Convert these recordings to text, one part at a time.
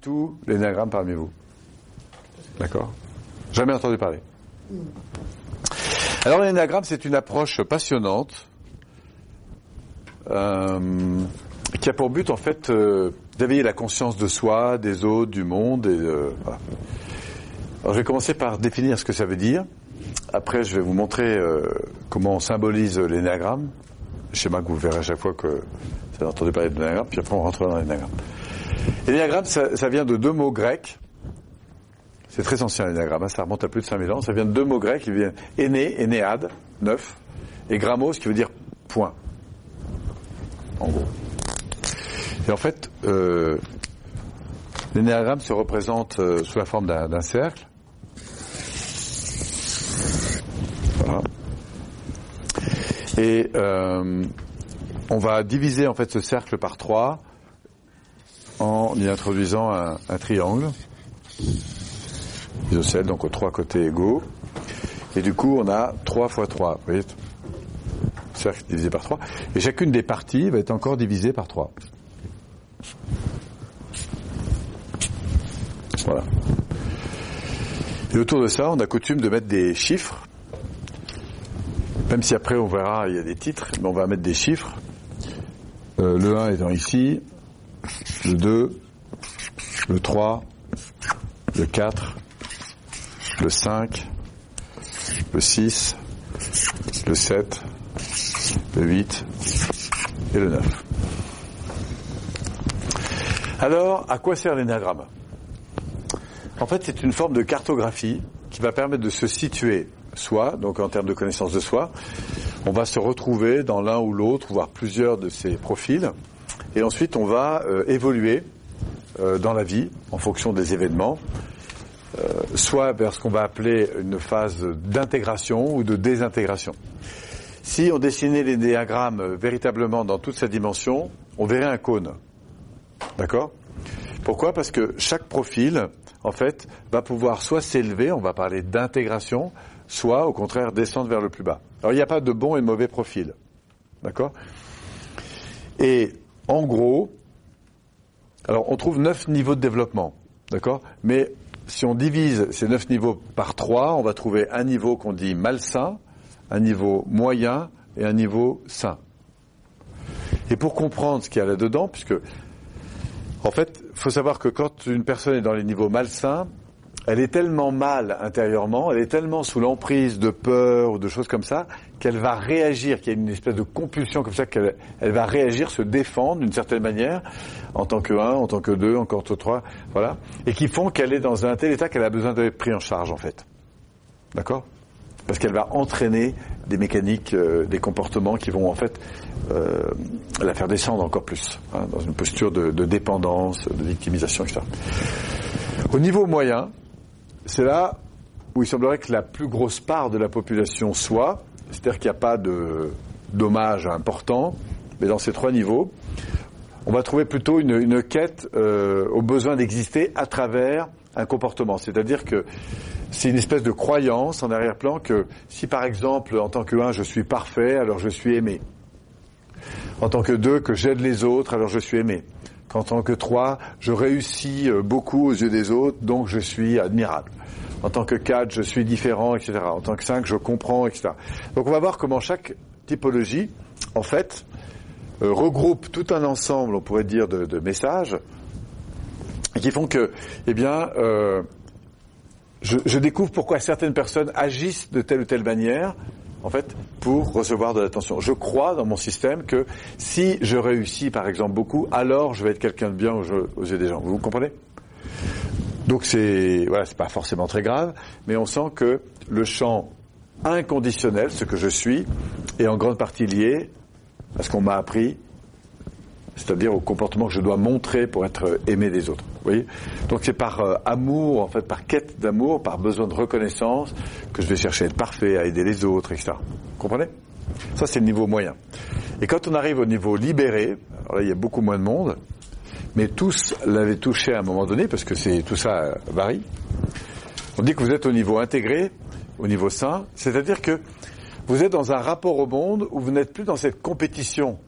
tout l'énagramme parmi vous. D'accord? Jamais entendu parler. Alors l'énagramme, c'est une approche passionnante euh, qui a pour but en fait euh, d'éveiller la conscience de soi, des autres, du monde. Euh. Alors je vais commencer par définir ce que ça veut dire. Après, je vais vous montrer comment on symbolise l'énagramme. Schéma que vous verrez à chaque fois que vous avez entendu parler de l'énagramme. Puis après, on rentre dans l'énagramme. L'énagramme, ça, vient de deux mots grecs. C'est très ancien l'énagramme, hein, ça remonte à plus de 5000 ans. Ça vient de deux mots grecs qui viennent aîné, énéade, neuf, et grammos qui veut dire point. En gros. Et en fait, euh, l'énéagramme se représente euh, sous la forme d'un d'un cercle. Voilà. Et euh, on va diviser en fait ce cercle par trois en y introduisant un, triangle isocèle, donc aux trois côtés égaux. Et du coup, on a 3 fois 3. Vous voyez Cercle divisé par 3. Et chacune des parties va être encore divisée par 3. Voilà. Et autour de ça, on a coutume de mettre des chiffres. Même si après on verra, il y a des titres, mais on va mettre des chiffres. Euh, le 1 étant ici, le 2, le 3, le 4, le 5, le 6, le 7, le 8 et le 9. Alors, à quoi sert l'énagramme? En fait, c'est une forme de cartographie qui va permettre de se situer soi, donc en termes de connaissance de soi. On va se retrouver dans l'un ou l'autre, voire plusieurs de ces profils. Et ensuite, on va euh, évoluer euh, dans la vie en fonction des événements, euh, soit vers ce qu'on va appeler une phase d'intégration ou de désintégration. Si on dessinait les diagrammes euh, véritablement dans toute sa dimension, on verrait un cône. D'accord? Pourquoi? Parce que chaque profil, en fait, va pouvoir soit s'élever, on va parler d'intégration, soit au contraire descendre vers le plus bas. Alors il n'y a pas de bon et de mauvais profil. D'accord? Et en gros, alors on trouve neuf niveaux de développement. D'accord? Mais si on divise ces neuf niveaux par trois, on va trouver un niveau qu'on dit malsain, un niveau moyen et un niveau sain. Et pour comprendre ce qu'il y a là-dedans, puisque en fait, il faut savoir que quand une personne est dans les niveaux malsains, elle est tellement mal intérieurement, elle est tellement sous l'emprise de peur ou de choses comme ça, qu'elle va réagir, qu'il y a une espèce de compulsion comme ça, qu'elle elle va réagir, se défendre d'une certaine manière, en tant que un, en tant que deux, encore que trois, voilà, et qui font qu'elle est dans un tel état qu'elle a besoin d'être prise en charge en fait. D'accord? Parce qu'elle va entraîner des mécaniques, euh, des comportements qui vont en fait euh, la faire descendre encore plus, hein, dans une posture de, de dépendance, de victimisation, etc. Au niveau moyen, c'est là où il semblerait que la plus grosse part de la population soit, c'est-à-dire qu'il n'y a pas de dommages importants, mais dans ces trois niveaux, on va trouver plutôt une, quête euh, au besoin d'exister à travers un comportement. C'est-à-dire que c'est une espèce de croyance en arrière-plan que si par exemple en tant que un je suis parfait, alors je suis aimé. En tant que deux, que j'aide les autres, alors je suis aimé. Qu'en tant que trois, je réussis euh, beaucoup aux yeux des autres, donc je suis admirable. En tant que quatre, je suis différent, etc. En tant que cinq, je comprends, etc. Donc on va voir comment chaque typologie, en fait, euh, regroupe tout un ensemble, on pourrait dire, de, messages qui font que, eh bien, euh, je, découvre pourquoi certaines personnes agissent de telle ou telle manière, en fait, pour recevoir de l'attention. Je crois dans mon système que si je réussis, par exemple, beaucoup, alors je vais être quelqu'un de bien aux, yeux des gens. Vous comprenez? Donc c'est, voilà, c'est pas forcément très grave, mais on sent que le champ inconditionnel, ce que je suis, est en grande partie lié à ce qu'on m'a appris c'est-à-dire au comportement que je dois montrer pour être aimé des autres. Vous voyez? Donc c'est par euh, amour, en fait, par quête d'amour, par besoin de reconnaissance, que je vais chercher à être parfait, à aider les autres, etc. Vous comprenez? Ça, c'est le niveau moyen. Et quand on arrive au niveau libéré, alors là, il y a beaucoup moins de monde, mais tous l'avaient touché à un moment donné, parce que c'est tout ça euh, varie. On dit que vous êtes au niveau intégré, au niveau sain, c'est-à-dire que vous êtes dans un rapport au monde où vous n'êtes plus dans cette compétition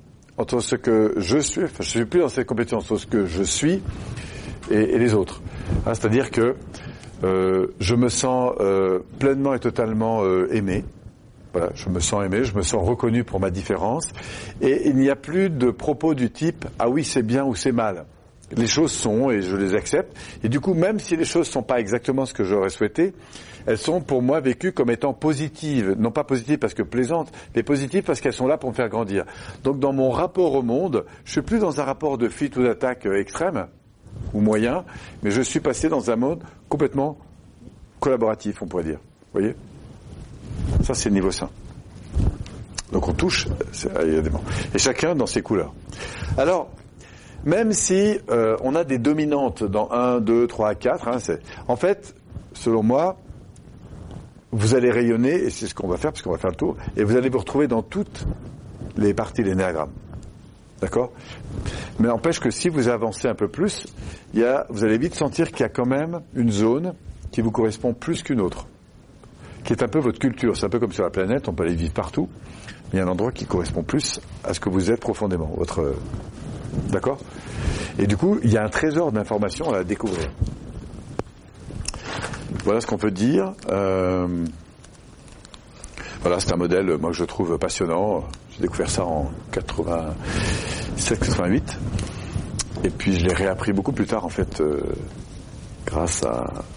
entre ce que je suis, enfin je suis plus dans cette compétition entre ce que je suis et, les autres. Hein, c'est-à-dire que euh, je me sens euh, pleinement et totalement euh, aimé. Voilà, je me sens aimé, je me sens reconnu pour ma différence, et il n'y a plus de propos du type ah oui c'est bien ou c'est mal. Les choses sont et je les accepte. Et du coup, même si les choses sont pas exactement ce que j'aurais souhaité, elles sont pour moi vécues comme étant positives. Non pas positives parce que plaisantes, mais positives parce qu'elles sont là pour me faire grandir. Donc dans mon rapport au monde, je suis plus dans un rapport de fuite ou d'attaque extrême ou moyen, mais je suis passé dans un mode complètement collaboratif, on pourrait dire. Vous voyez? Ça, c'est le niveau 5. Donc on touche, évidemment. Et chacun dans ses couleurs. Alors, même si euh, on a des dominantes dans 1, 2, 3, 4, hein, en fait, selon moi, vous allez rayonner, et c'est ce qu'on va faire, parce qu'on va faire le tour, et vous allez vous retrouver dans toutes les parties des néagrammes. D'accord? Mais n'empêche que si vous avancez un peu plus, y a, vous allez vite sentir qu'il y a quand même une zone qui vous correspond plus qu'une autre, qui est un peu votre culture. C'est un peu comme sur la planète, on peut aller vivre partout, mais il y a un endroit qui correspond plus à ce que vous êtes profondément, votre... D'accord? Et du coup, il y a un trésor d'informations à découvrir. Voilà ce qu'on peut dire. Euh, voilà, c'est un modèle, moi, que je trouve passionnant. J'ai découvert ça en 87-88. Et puis, je l'ai réappris beaucoup plus tard, en fait, euh, grâce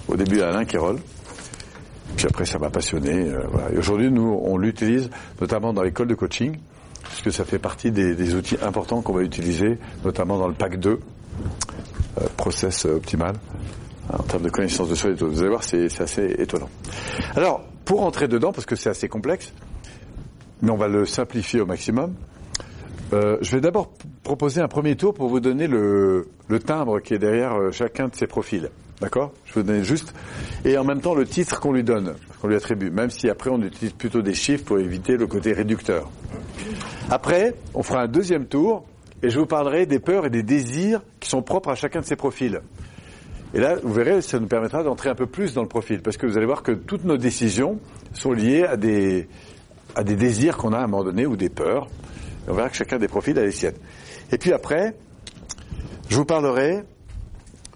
au début à Alain Kérol. Puis après, ça m'a passionné. Euh, Et aujourd'hui, nous, on l'utilise notamment dans l'école de coaching, puisque ça fait partie des, outils importants qu'on va utiliser, notamment dans le pack 2, process optimal en termes de connaissance de soi et Vous allez voir, c'est assez étonnant. Alors, pour entrer dedans, parce que c'est assez complexe, mais on va le simplifier au maximum, euh, je vais d'abord proposer un premier tour pour vous donner le, le timbre qui est derrière euh, chacun de ces profils. D'accord? Je vous donner juste. Et en même temps, le titre qu'on lui donne, qu'on lui attribue, même si après on utilise plutôt des chiffres pour éviter le côté réducteur. Après, on fera un deuxième tour et je vous parlerai des peurs et des désirs qui sont propres à chacun de ces profils. Et là, vous verrez, ça nous permettra d'entrer un peu plus dans le profil, parce que vous allez voir que toutes nos décisions sont liées à des, à des désirs qu'on a à un moment donné ou des peurs. Et on verra que chacun des profils a les siennes. Et puis après, je vous parlerai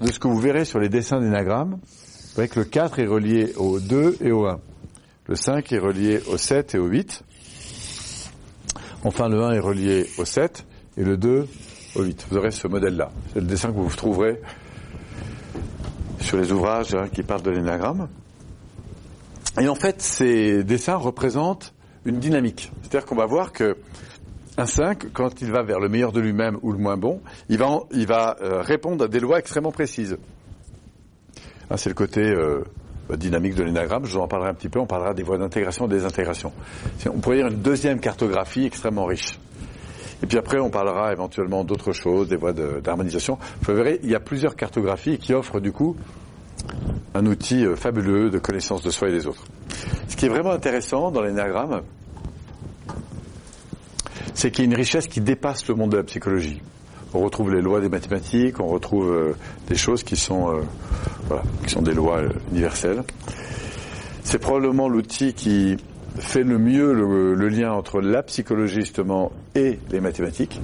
de ce que vous verrez sur les dessins d'énagramme. Vous voyez que le 4 est relié au 2 et au 1. Le 5 est relié au 7 et au 8. Enfin, le 1 est relié au 7 et le 2 au 8. Vous aurez ce modèle-là. C'est le dessin que vous trouverez sur les ouvrages hein, qui parlent de l'énagramme. Et en fait, ces dessins représentent une dynamique. C'est-à-dire qu'on va voir que un 5, quand il va vers le meilleur de lui-même ou le moins bon, il va, il va euh, répondre à des lois extrêmement précises. Ah, c'est le côté euh, dynamique de l'énagramme, je vous en parlerai un petit peu, on parlera des voies d'intégration et des intégrations. On pourrait dire une deuxième cartographie extrêmement riche. Et puis après, on parlera éventuellement d'autres choses, des voies d'harmonisation. Vous verrez, il y a plusieurs cartographies qui offrent du coup un outil euh, fabuleux de connaissance de soi et des autres. Ce qui est vraiment intéressant dans l'énagramme, c'est qu'il y a une richesse qui dépasse le monde de la psychologie. On retrouve les lois des mathématiques, on retrouve euh, des choses qui sont, euh, voilà, qui sont des lois universelles. C'est probablement l'outil qui fait le mieux le, lien entre la psychologie justement et les mathématiques.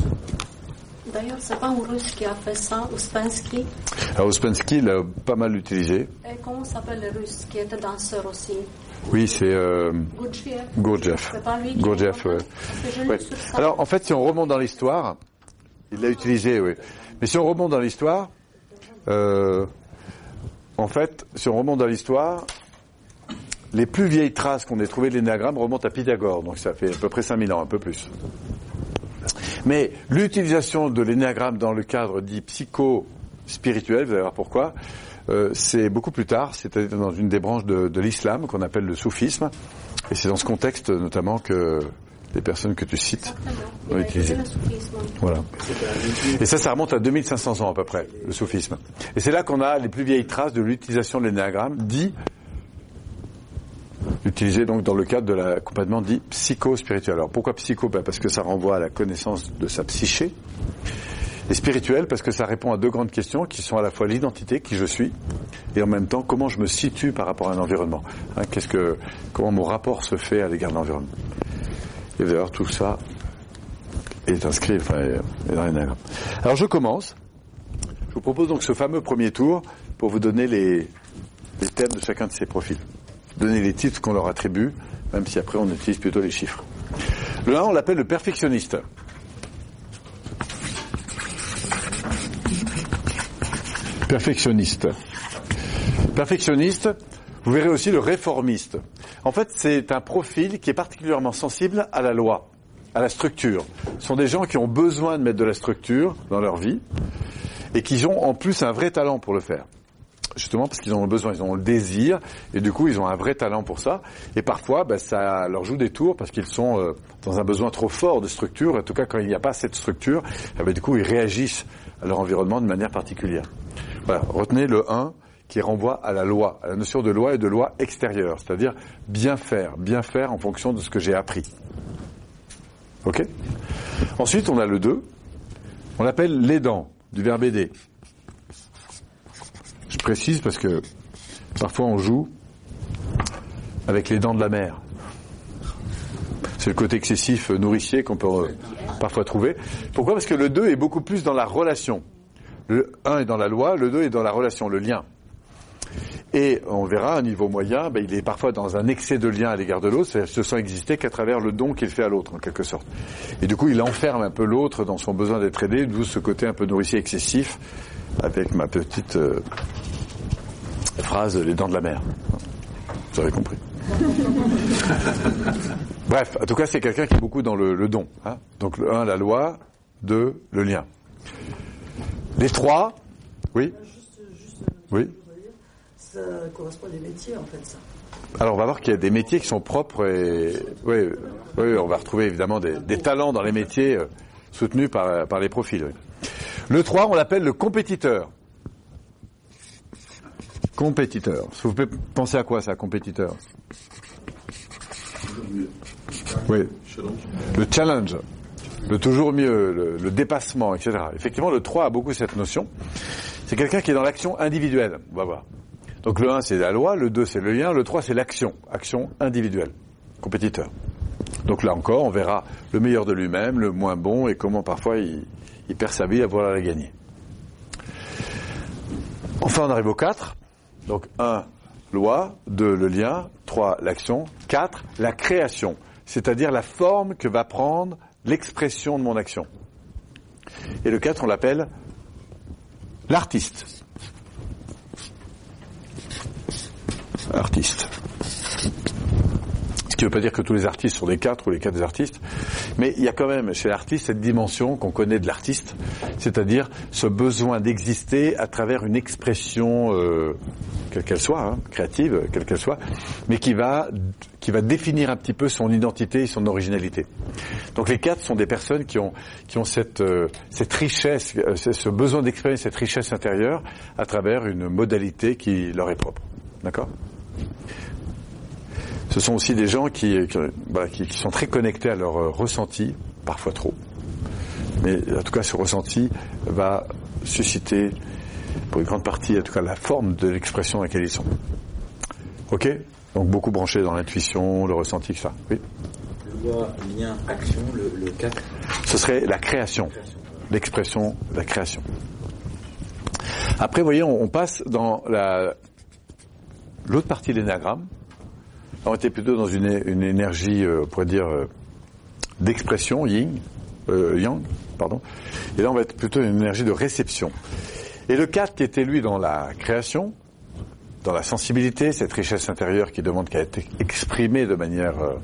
D'ailleurs, c'est pas un russe qui a fait ça, Ouspensky? Alors, Ouspensky l'a pas mal utilisé. Et comment s'appelle le russe qui était danseur aussi? Oui, c'est euh, Gurdjieff. Gurdjieff. Alors, en fait, si on remonte dans l'histoire, il l'a utilisé, oui. Mais si on remonte dans l'histoire, euh, en fait, si on remonte dans l'histoire, les plus vieilles traces qu'on ait trouvées de l'énagramme remontent à Pythagore, donc ça fait à peu près 5000 ans, un peu plus. Mais l'utilisation de l'énagramme dans le cadre dit psycho-spirituel, vous allez voir pourquoi, euh, c'est beaucoup plus tard, c'est-à-dire dans une des branches de, de l'islam qu'on appelle le soufisme, et c'est dans ce contexte notamment que les personnes que tu cites ont utilisé. Voilà. Et ça, ça remonte à 2500 ans à peu près, le soufisme. Et c'est là qu'on a les plus vieilles traces de l'utilisation de l'énagramme, dit utilisé donc dans le cadre de la complètement dit psycho-spirituel. Alors pourquoi psycho? Ben Parce que ça renvoie à la connaissance de sa psyché. Et spirituel parce que ça répond à deux grandes questions qui sont à la fois l'identité, qui je suis, et en même temps comment je me situe par rapport à un environnement. Hein, qu'est-ce que, comment mon rapport se fait à l'égard de l'environnement. Et d'ailleurs tout ça est inscrit enfin, est dans l'énagramme. Alors je commence. Je vous propose donc ce fameux premier tour pour vous donner les, les thèmes de chacun de ces profils. Donner les titres qu'on leur attribue, même si après on utilise plutôt les chiffres. Le 1, on l'appelle le perfectionniste. Perfectionniste. Perfectionniste, vous verrez aussi le réformiste. En fait, c'est un profil qui est particulièrement sensible à la loi, à la structure. Ce sont des gens qui ont besoin de mettre de la structure dans leur vie et qui ont en plus un vrai talent pour le faire. Justement parce qu'ils ont besoin, ils ont le désir et du coup ils ont un vrai talent pour ça. Et parfois, ben, ça leur joue des tours parce qu'ils sont euh, dans un besoin trop fort de structure. En tout cas, quand il n'y a pas cette structure, eh ben, du coup ils réagissent à leur environnement de manière particulière. Voilà, retenez le 1 qui renvoie à la loi, à la notion de loi et de loi extérieure, c'est-à-dire bien faire, bien faire en fonction de ce que j'ai appris. Ok? Ensuite, on a le 2, on l'appelle l'aidant, du verbe aider. Je précise parce que parfois on joue avec les dents de la mer. C'est le côté excessif nourricier qu'on peut euh, parfois trouver. Pourquoi? Parce que le 2 est beaucoup plus dans la relation. Le 1 est dans la loi, le 2 est dans la relation, le lien. Et on verra, à un niveau moyen, ben, il est parfois dans un excès de lien à l'égard de l'autre, c'est-à-dire se sent exister qu'à travers le don qu'il fait à l'autre, en quelque sorte. Et du coup, il enferme un peu l'autre dans son besoin d'être aidé, d'où ce côté un peu nourricier excessif, avec ma petite euh, phrase les dents de la mer. Vous avez compris. Bref, en tout cas, c'est quelqu'un qui est beaucoup dans le, don. Hein. Donc, le 1, la loi, 2, le lien. Les trois, oui Oui ça correspond à des métiers en fait ça. Alors on va voir qu'il y a des métiers qui sont propres et oui, oui on va retrouver évidemment des, des talents dans les métiers euh, soutenus par, par les profils. oui. Le 3, on l'appelle le compétiteur. Compétiteur. Vous pouvez penser à quoi ça, compétiteur? Oui. Le challenge. Le toujours mieux, le, le dépassement, etc. Effectivement, le 3 a beaucoup cette notion. C'est quelqu'un qui est dans l'action individuelle. On va voir. Donc le 1 c'est la loi, le 2 c'est le lien, le 3 c'est l'action, action individuelle, compétiteur. Donc là encore, on verra le meilleur de lui-même, le moins bon et comment parfois il, il perd sa vie à vouloir la gagner. Enfin, on arrive au 4. Donc 1, loi, 2, le lien, 3, l'action, 4, la création, c'est-à-dire la forme que va prendre l'expression de mon action. Et le 4, on l'appelle l'artiste. artiste. Qui ne veut pas dire que tous les artistes sont des quatre ou les quatre des artistes, mais il y a quand même chez l'artiste cette dimension qu'on connaît de l'artiste, c'est-à-dire ce besoin d'exister à travers une expression, euh, quelle qu'elle soit, hein, créative, quelle qu'elle soit, mais qui va qui va définir un petit peu son identité et son originalité. Donc les quatre sont des personnes qui ont qui ont cette euh, cette richesse, euh, ce besoin d'exprimer cette richesse intérieure à travers une modalité qui leur est propre. D'accord? Ce sont aussi des gens qui, qui, voilà, qui, qui sont très connectés à leur euh, ressenti, parfois trop. Mais en tout cas, ce ressenti va susciter, pour une grande partie, en tout cas, la forme de l'expression dans laquelle ils sont. Ok? Donc beaucoup branchés dans l'intuition, le ressenti, etc. Oui? Loi, lien, action, le, le 4. Ce serait la création, l'expression, la création. Après, vous voyez, on, on passe dans la l'autre partie de l'énagramme, on était plutôt dans une, une énergie, euh, on pourrait dire, euh, d'expression, yin, euh, yang, pardon. Et là, on va être plutôt une énergie de réception. Et le 4 qui était lui dans la création, dans la sensibilité, cette richesse intérieure qui demande qu'à être exprimée de manière euh,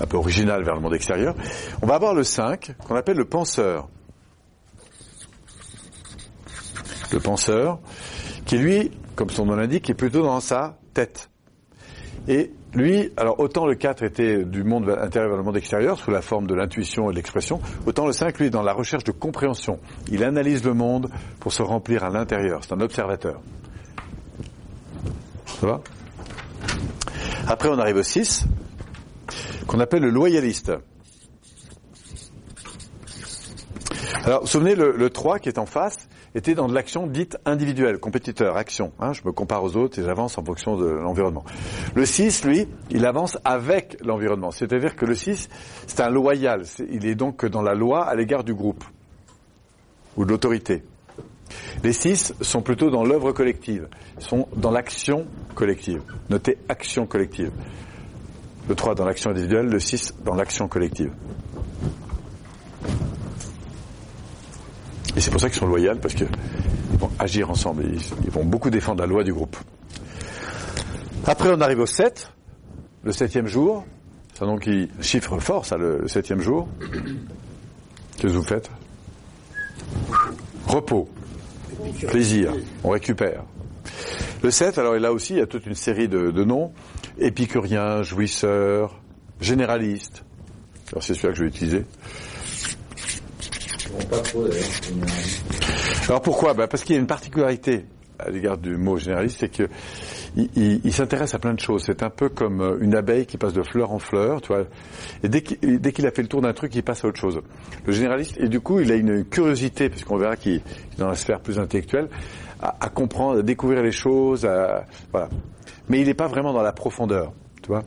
un peu originale vers le monde extérieur, on va avoir le 5 qu'on appelle le penseur. Le penseur, qui lui, comme son nom l'indique, est plutôt dans sa tête. Et lui, alors autant le 4 était du monde intérieur vers le monde extérieur, sous la forme de l'intuition et de l'expression, autant le 5, lui, dans la recherche de compréhension. Il analyse le monde pour se remplir à l'intérieur. C'est un observateur. Ça va? Après, on arrive au 6, qu'on appelle le loyaliste. Alors, vous souvenez, le 3 qui est en face était dans de l'action dite individuelle, compétiteur, action. Hein, je me compare aux autres et j'avance en fonction de l'environnement. Le 6, lui, il avance avec l'environnement. C'est-à-dire que le 6, c'est un loyal. Il est donc dans la loi à l'égard du groupe ou de l'autorité. Les 6 sont plutôt dans l'œuvre collective, sont dans l'action collective. Notez action collective. Le 3 dans l'action individuelle, le 6 dans l'action collective. Et c'est pour ça qu'ils sont loyaux, parce qu'ils vont agir ensemble. Ils, ils vont beaucoup défendre la loi du groupe. Après, on arrive au 7, le septième jour. C'est un nom qui chiffre fort, ça, le, septième jour. Qu'est-ce que vous faites? Repos, plaisir, on récupère. Le 7, alors là aussi, il y a toute une série de, de noms. Épicurien, jouisseur, généraliste. Alors c'est celui-là que je vais utiliser. Alors pourquoi bah Parce qu'il y a une particularité à l'égard du mot généraliste, c'est que il, s'intéresse à plein de choses. C'est un peu comme euh, une abeille qui passe de fleur en fleur, tu vois. Et dès qu'il dès qu'il a fait le tour d'un truc, il passe à autre chose. Le généraliste, et du coup, il a une curiosité, puisqu'on verra qu'il est dans la sphère plus intellectuelle, à, à comprendre, à découvrir les choses, à, voilà. Mais il n'est pas vraiment dans la profondeur, tu vois.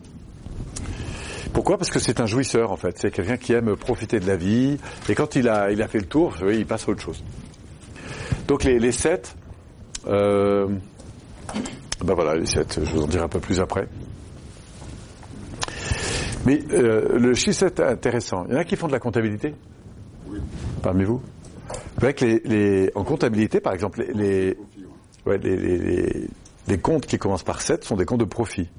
Pourquoi? Parce que c'est un jouisseur en fait. C'est quelqu'un qui aime profiter de la vie. Et quand il a, il a fait le tour, voyez, il passe à autre chose. Donc les, les sept, euh, ben voilà, les sept, je vous en dirai un peu plus après. Mais euh, le chiffre 7 est intéressant. Il y en a qui font de la comptabilité? Parmi vous? Vous voyez que les, les- en comptabilité, par exemple, les, les, ouais, les, les- les- les comptes qui commencent par 7 sont des comptes de profit.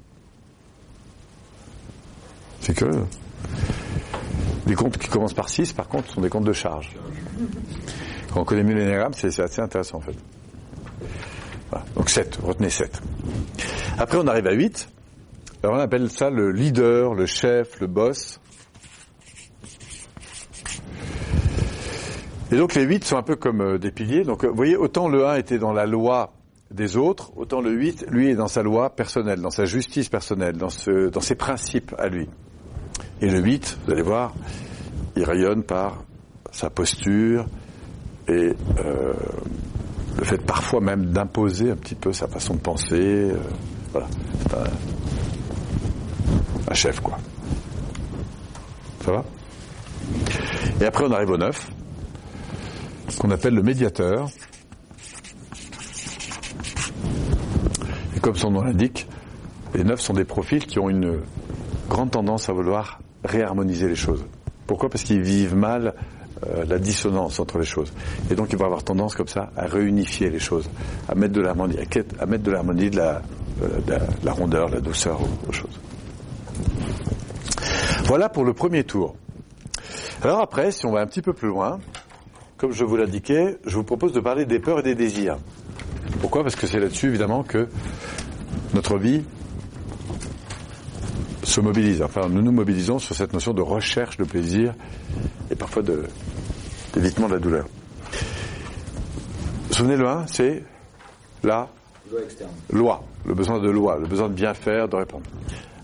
C'est curieux. Les comptes qui commencent par 6, par contre, sont des comptes de charge. Quand on connaît mieux l'énéagramme, c'est assez intéressant en fait. Voilà. Donc 7, retenez 7. Après, on arrive à 8. Alors on appelle ça le leader, le chef, le boss. Et donc les 8 sont un peu comme euh, des piliers. Donc euh, vous voyez, autant le 1 était dans la loi des autres, autant le 8, lui, est dans sa loi personnelle, dans sa justice personnelle, dans ses principes à lui. Et le 8, vous allez voir, il rayonne par sa posture et euh, le fait parfois même d'imposer un petit peu sa façon de penser. euh, voilà, c'est un, un chef quoi. Ça va? Et après on arrive au 9, qu'on appelle le médiateur. Et comme son nom l'indique, les 9 sont des profils qui ont une grande tendance à vouloir réharmoniser les choses. Pourquoi? Parce qu'ils vivent mal euh, la dissonance entre les choses. Et donc ils vont avoir tendance comme ça à réunifier les choses, à mettre de l'harmonie, à mettre de l'harmonie, de la, de la- de la rondeur, de la douceur aux choses. Voilà pour le premier tour. Alors après, si on va un petit peu plus loin, comme je vous l'indiquais, je vous propose de parler des peurs et des désirs. Pourquoi? Parce que c'est là-dessus, évidemment, que notre vie se mobilise. Enfin, nous nous mobilisons sur cette notion de recherche de plaisir et parfois de d'évitement de la douleur. Souvenez, le 1, c'est la Loi externe. loi, le besoin de loi, le besoin de bien faire, de répondre.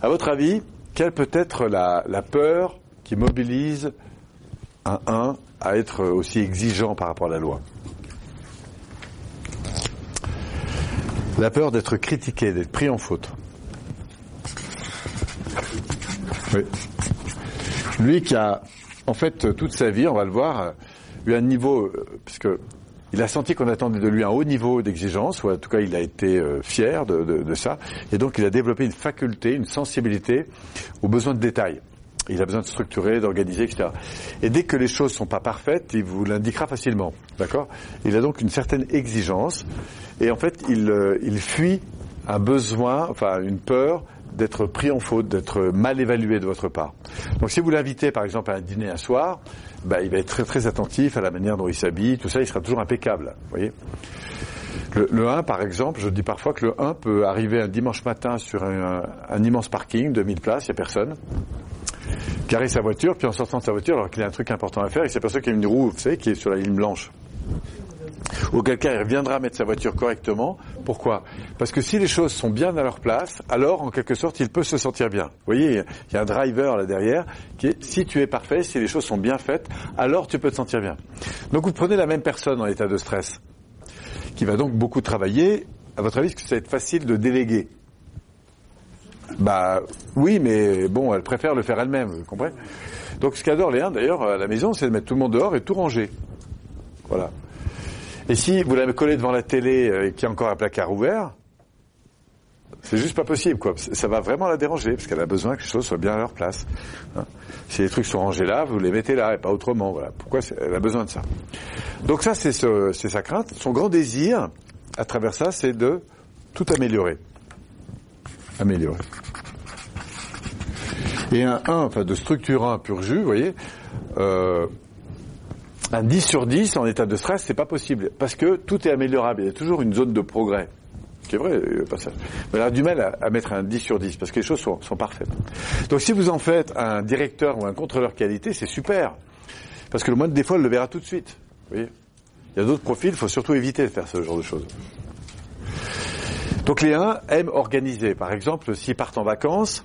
À votre avis, quelle peut être la, la peur qui mobilise un 1 à être aussi exigeant par rapport à la loi? La peur d'être critiqué, d'être pris en faute. Oui. Lui qui a, en fait, toute sa vie, on va le voir, eu un niveau, euh, puisque il a senti qu'on attendait de lui un haut niveau d'exigence, ou en tout cas il a été euh, fier de ça, et donc il a développé une faculté, une sensibilité aux besoins de détail. Il a besoin de structurer, d'organiser, etc. Et dès que les choses sont pas parfaites, il vous l'indiquera facilement, d'accord? Il a donc une certaine exigence, et en fait il, euh, il fuit un besoin, enfin une peur d'être pris en faute, d'être mal évalué de votre part. Donc si vous l'invitez par exemple à un dîner un soir, bah, il va être très très attentif à la manière dont il s'habille, tout ça, il sera toujours impeccable. Vous voyez le, le 1 par exemple, je dis parfois que le 1 peut arriver un dimanche matin sur un, immense parking de 1000 places, il n'y a personne, garer sa voiture, puis en sortant de sa voiture, alors qu'il a un truc important à faire, il s'aperçoit qu'il y a une roue, vous savez, qui est sur la ligne blanche. Auquel cas, reviendra mettre sa voiture correctement. Pourquoi? Parce que si les choses sont bien à leur place, alors, en quelque sorte, il peut se sentir bien. Vous voyez, il y a un driver là derrière qui est, si tu es parfait, si les choses sont bien faites, alors tu peux te sentir bien. Donc, vous prenez la même personne en état de stress, qui va donc beaucoup travailler. À votre avis, est-ce que ça va être facile de déléguer? Bah, oui, mais bon, elle préfère le faire elle-même, vous comprenez? Donc, ce qu'adore Léa, d'ailleurs, à la maison, c'est de mettre tout le monde dehors et tout ranger. Voilà. Et si vous l'avez collé devant la télé euh, y a encore un placard ouvert, c'est juste pas possible, quoi. Ça va vraiment la déranger, parce qu'elle a besoin que les choses soient bien à leur place. hein. Si les trucs sont rangés là, vous les mettez là, et pas autrement, voilà. Pourquoi elle a besoin de ça? Donc ça, c'est ce- c'est sa crainte. Son grand désir, à travers ça, c'est de tout améliorer. Améliorer. Et un 1, enfin de structure 1 pur jus, vous voyez, euh, un 10 sur 10 en état de stress, c'est pas possible. Parce que tout est améliorable. Il y a toujours une zone de progrès. C'est vrai, le passage. Mais elle a du mal à, mettre un 10 sur 10 parce que les choses sont, parfaites. Donc si vous en faites un directeur ou un contrôleur qualité, c'est super. Parce que le moindre défaut, elle le verra tout de suite. Il y a d'autres profils, il faut surtout éviter de faire ce genre de choses. Donc les 1 aiment organiser. Par exemple, s'ils partent en vacances,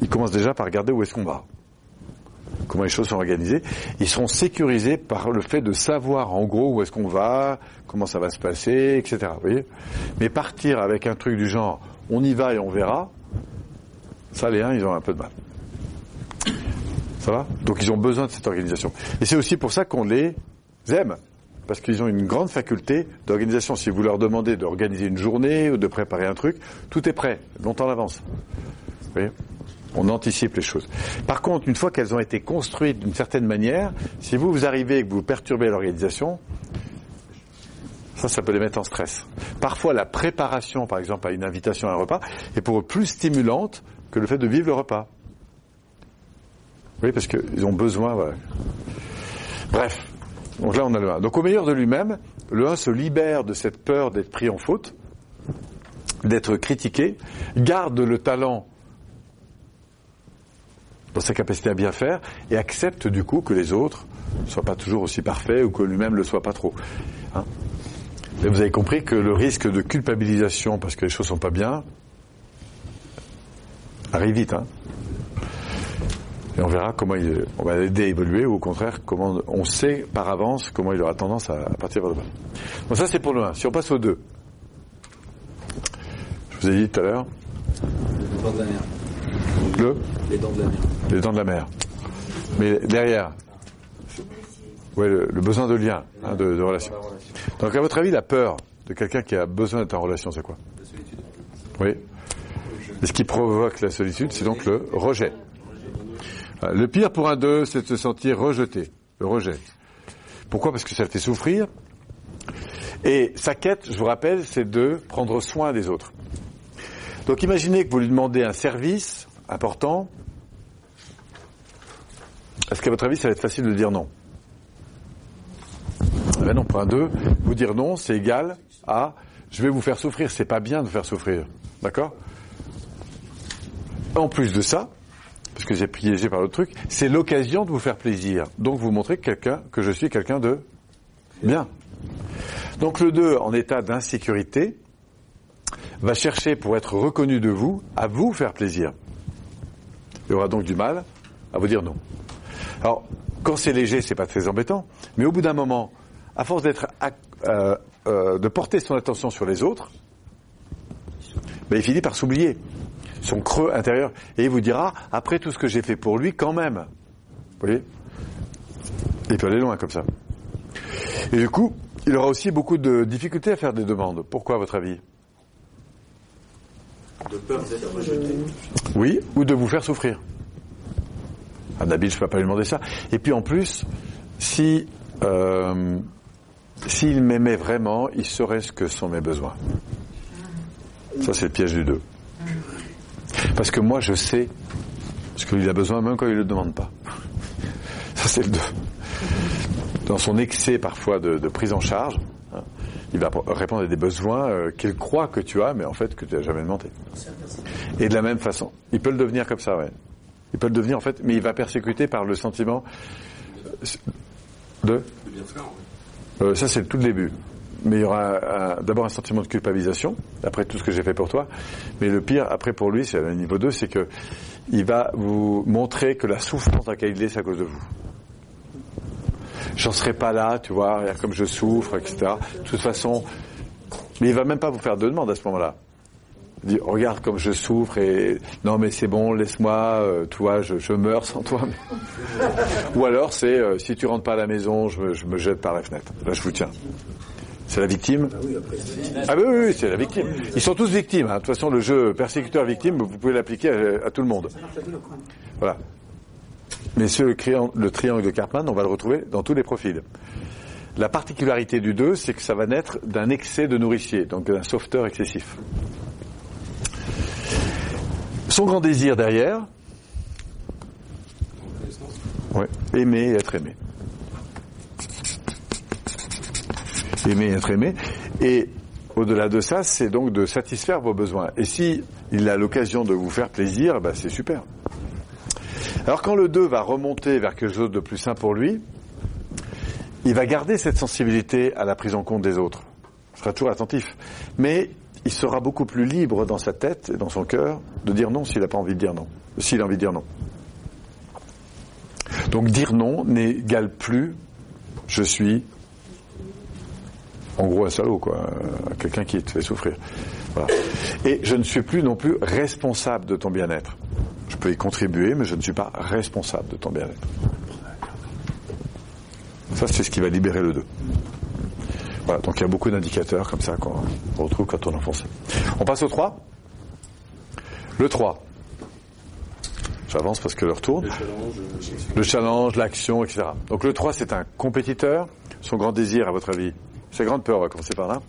ils commencent déjà par regarder où est-ce qu'on va comment les choses sont organisées. Ils seront sécurisés par le fait de savoir en gros où est-ce qu'on va, comment ça va se passer, etc. Mais partir avec un truc du genre on y va et on verra, ça les uns ils ont un peu de mal. Ça va? Donc ils ont besoin de cette organisation. Et c'est aussi pour ça qu'on les aime. Parce qu'ils ont une grande faculté d'organisation. Si vous leur demandez d'organiser une journée ou de préparer un truc, tout est prêt, longtemps à l'avance. Vous voyez? On anticipe les choses. Par contre, une fois qu'elles ont été construites d'une certaine manière, si vous, vous arrivez et que vous perturbez l'organisation, ça, ça peut les mettre en stress. Parfois, la préparation, par exemple, à une invitation à un repas, est pour eux plus stimulante que le fait de vivre le repas. Oui, parce qu'ils ont besoin. Bref. Donc là, on a le 1. Donc au meilleur de lui-même, le 1 se libère de cette peur d'être pris en faute, d'être critiqué, garde le talent dans sa capacité à bien faire et accepte du coup que les autres ne soient pas toujours aussi parfaits ou que lui-même ne le soit pas trop. Hein et vous avez compris que le risque de culpabilisation parce que les choses sont pas bien arrive vite. Hein et on verra comment il, on va l'aider à évoluer ou au contraire comment on sait par avance comment il aura tendance à, à partir vers le bas. Donc ça c'est pour le 1. Si on passe au 2. Je vous ai dit tout à l'heure. Le Les dents de la mer. les dents de la mer. Mais derrière, ouais, le, le besoin de lien, hein, de, de relation. La relation. Donc à votre avis, la peur de quelqu'un qui a besoin d'être en relation, c'est quoi? La solitude. Oui. Et ce qui provoque la solitude, c'est donc le rejet. Voilà. Le pire pour un d'eux, c'est de se sentir rejeté, le rejet. Pourquoi? Parce que ça le fait souffrir. Et sa quête, je vous rappelle, c'est de prendre soin des autres. Donc imaginez que vous lui demandez un service important. Est-ce qu'à votre avis, ça va être facile de dire non? Eh ben non, un d'eux, vous dire non, c'est égal à je vais vous faire souffrir. C'est pas bien de faire souffrir. D'accord? En plus de ça, parce que j'ai piégé par l'autre truc, c'est l'occasion de vous faire plaisir. Donc vous montrez que, quelqu'un, que je suis quelqu'un de bien. Donc le 2, en état d'insécurité, va chercher pour être reconnu de vous, à vous faire plaisir. Il aura donc du mal à vous dire non. Alors, quand c'est léger, c'est pas très embêtant, mais au bout d'un moment, à force d'être, euh, euh, de porter son attention sur les autres, ben, il finit par s'oublier, son creux intérieur, et il vous dira, après tout ce que j'ai fait pour lui, quand même. Vous voyez? Il peut aller loin comme ça. Et du coup, il aura aussi beaucoup de difficultés à faire des demandes. Pourquoi, à votre avis? De peur d'être rejeté. Oui, ou de vous faire souffrir. À Nabil, je ne peux pas lui demander ça. Et puis en plus, si euh, s'il m'aimait vraiment, il saurait ce que sont mes besoins. Ça, c'est le piège du 2. Parce que moi, je sais ce qu'il a besoin, même quand il ne le demande pas. Ça, c'est le 2. Dans son excès, parfois, de, prise en charge, il va répondre à des besoins euh, qu'il croit que tu as, mais en fait, que tu n'as jamais demandé. Et de la même façon, il peut le devenir comme ça. Il peut le devenir en fait, mais il va persécuter par le sentiment de. Euh, ça c'est tout le début. Mais il y aura d'abord un sentiment de culpabilisation après tout ce que j'ai fait pour toi. Mais le pire après pour lui, c'est le niveau 2, c'est que il va vous montrer que la souffrance dans laquelle il est, c'est à cause de vous. J'en serai pas là, tu vois, regarde comme je souffre, etc. De toute façon, mais il va même pas vous faire de demande à ce moment-là. Dire, regarde comme je souffre et non mais c'est bon, laisse-moi, euh, toi, je, je meurs sans toi. Ou alors c'est euh, si tu rentres pas à la maison, je me, je me jette par la fenêtre. Là, je vous tiens. C'est la victime? Ah oui, oui, oui, c'est la victime. Ils sont tous victimes. hein. De toute façon, le jeu persécuteur-victime, vous pouvez l'appliquer à, à tout le monde. Voilà. Mais ce, le, triangle de Karpman, on va le retrouver dans tous les profils. La particularité du 2, c'est que ça va naître d'un excès de nourricier, donc d'un sauveteur excessif. Son grand désir derrière, ouais, aimer et être aimé. Aimer et être aimé. Et au-delà de ça, c'est donc de satisfaire vos besoins. Et si a l'occasion de vous faire plaisir, bah, c'est super. Alors quand le 2 va remonter vers quelque chose de plus sain pour lui, il va garder cette sensibilité à la prise en compte des autres. Il sera toujours attentif. Mais il sera beaucoup plus libre dans sa tête et dans son cœur de dire non s'il n'a pas envie de dire non. S'il a envie de dire non. Donc dire non n'égale plus je suis en gros un salaud, quoi. Quelqu'un qui te fait souffrir. Voilà. Et je ne suis plus non plus responsable de ton bien-être. Je peux y contribuer, mais je ne suis pas responsable de ton bien-être. Ça, c'est ce qui va libérer le 2. Voilà, donc il y a beaucoup d'indicateurs comme ça qu'on retrouve quand on enfonce. On passe au 3. Le 3. J'avance parce que. Le challenge, euh, Le challenge, l'action, etc. Donc le 3, c'est un compétiteur. Son grand désir, à votre avis Sa grande peur, on va commencer par là.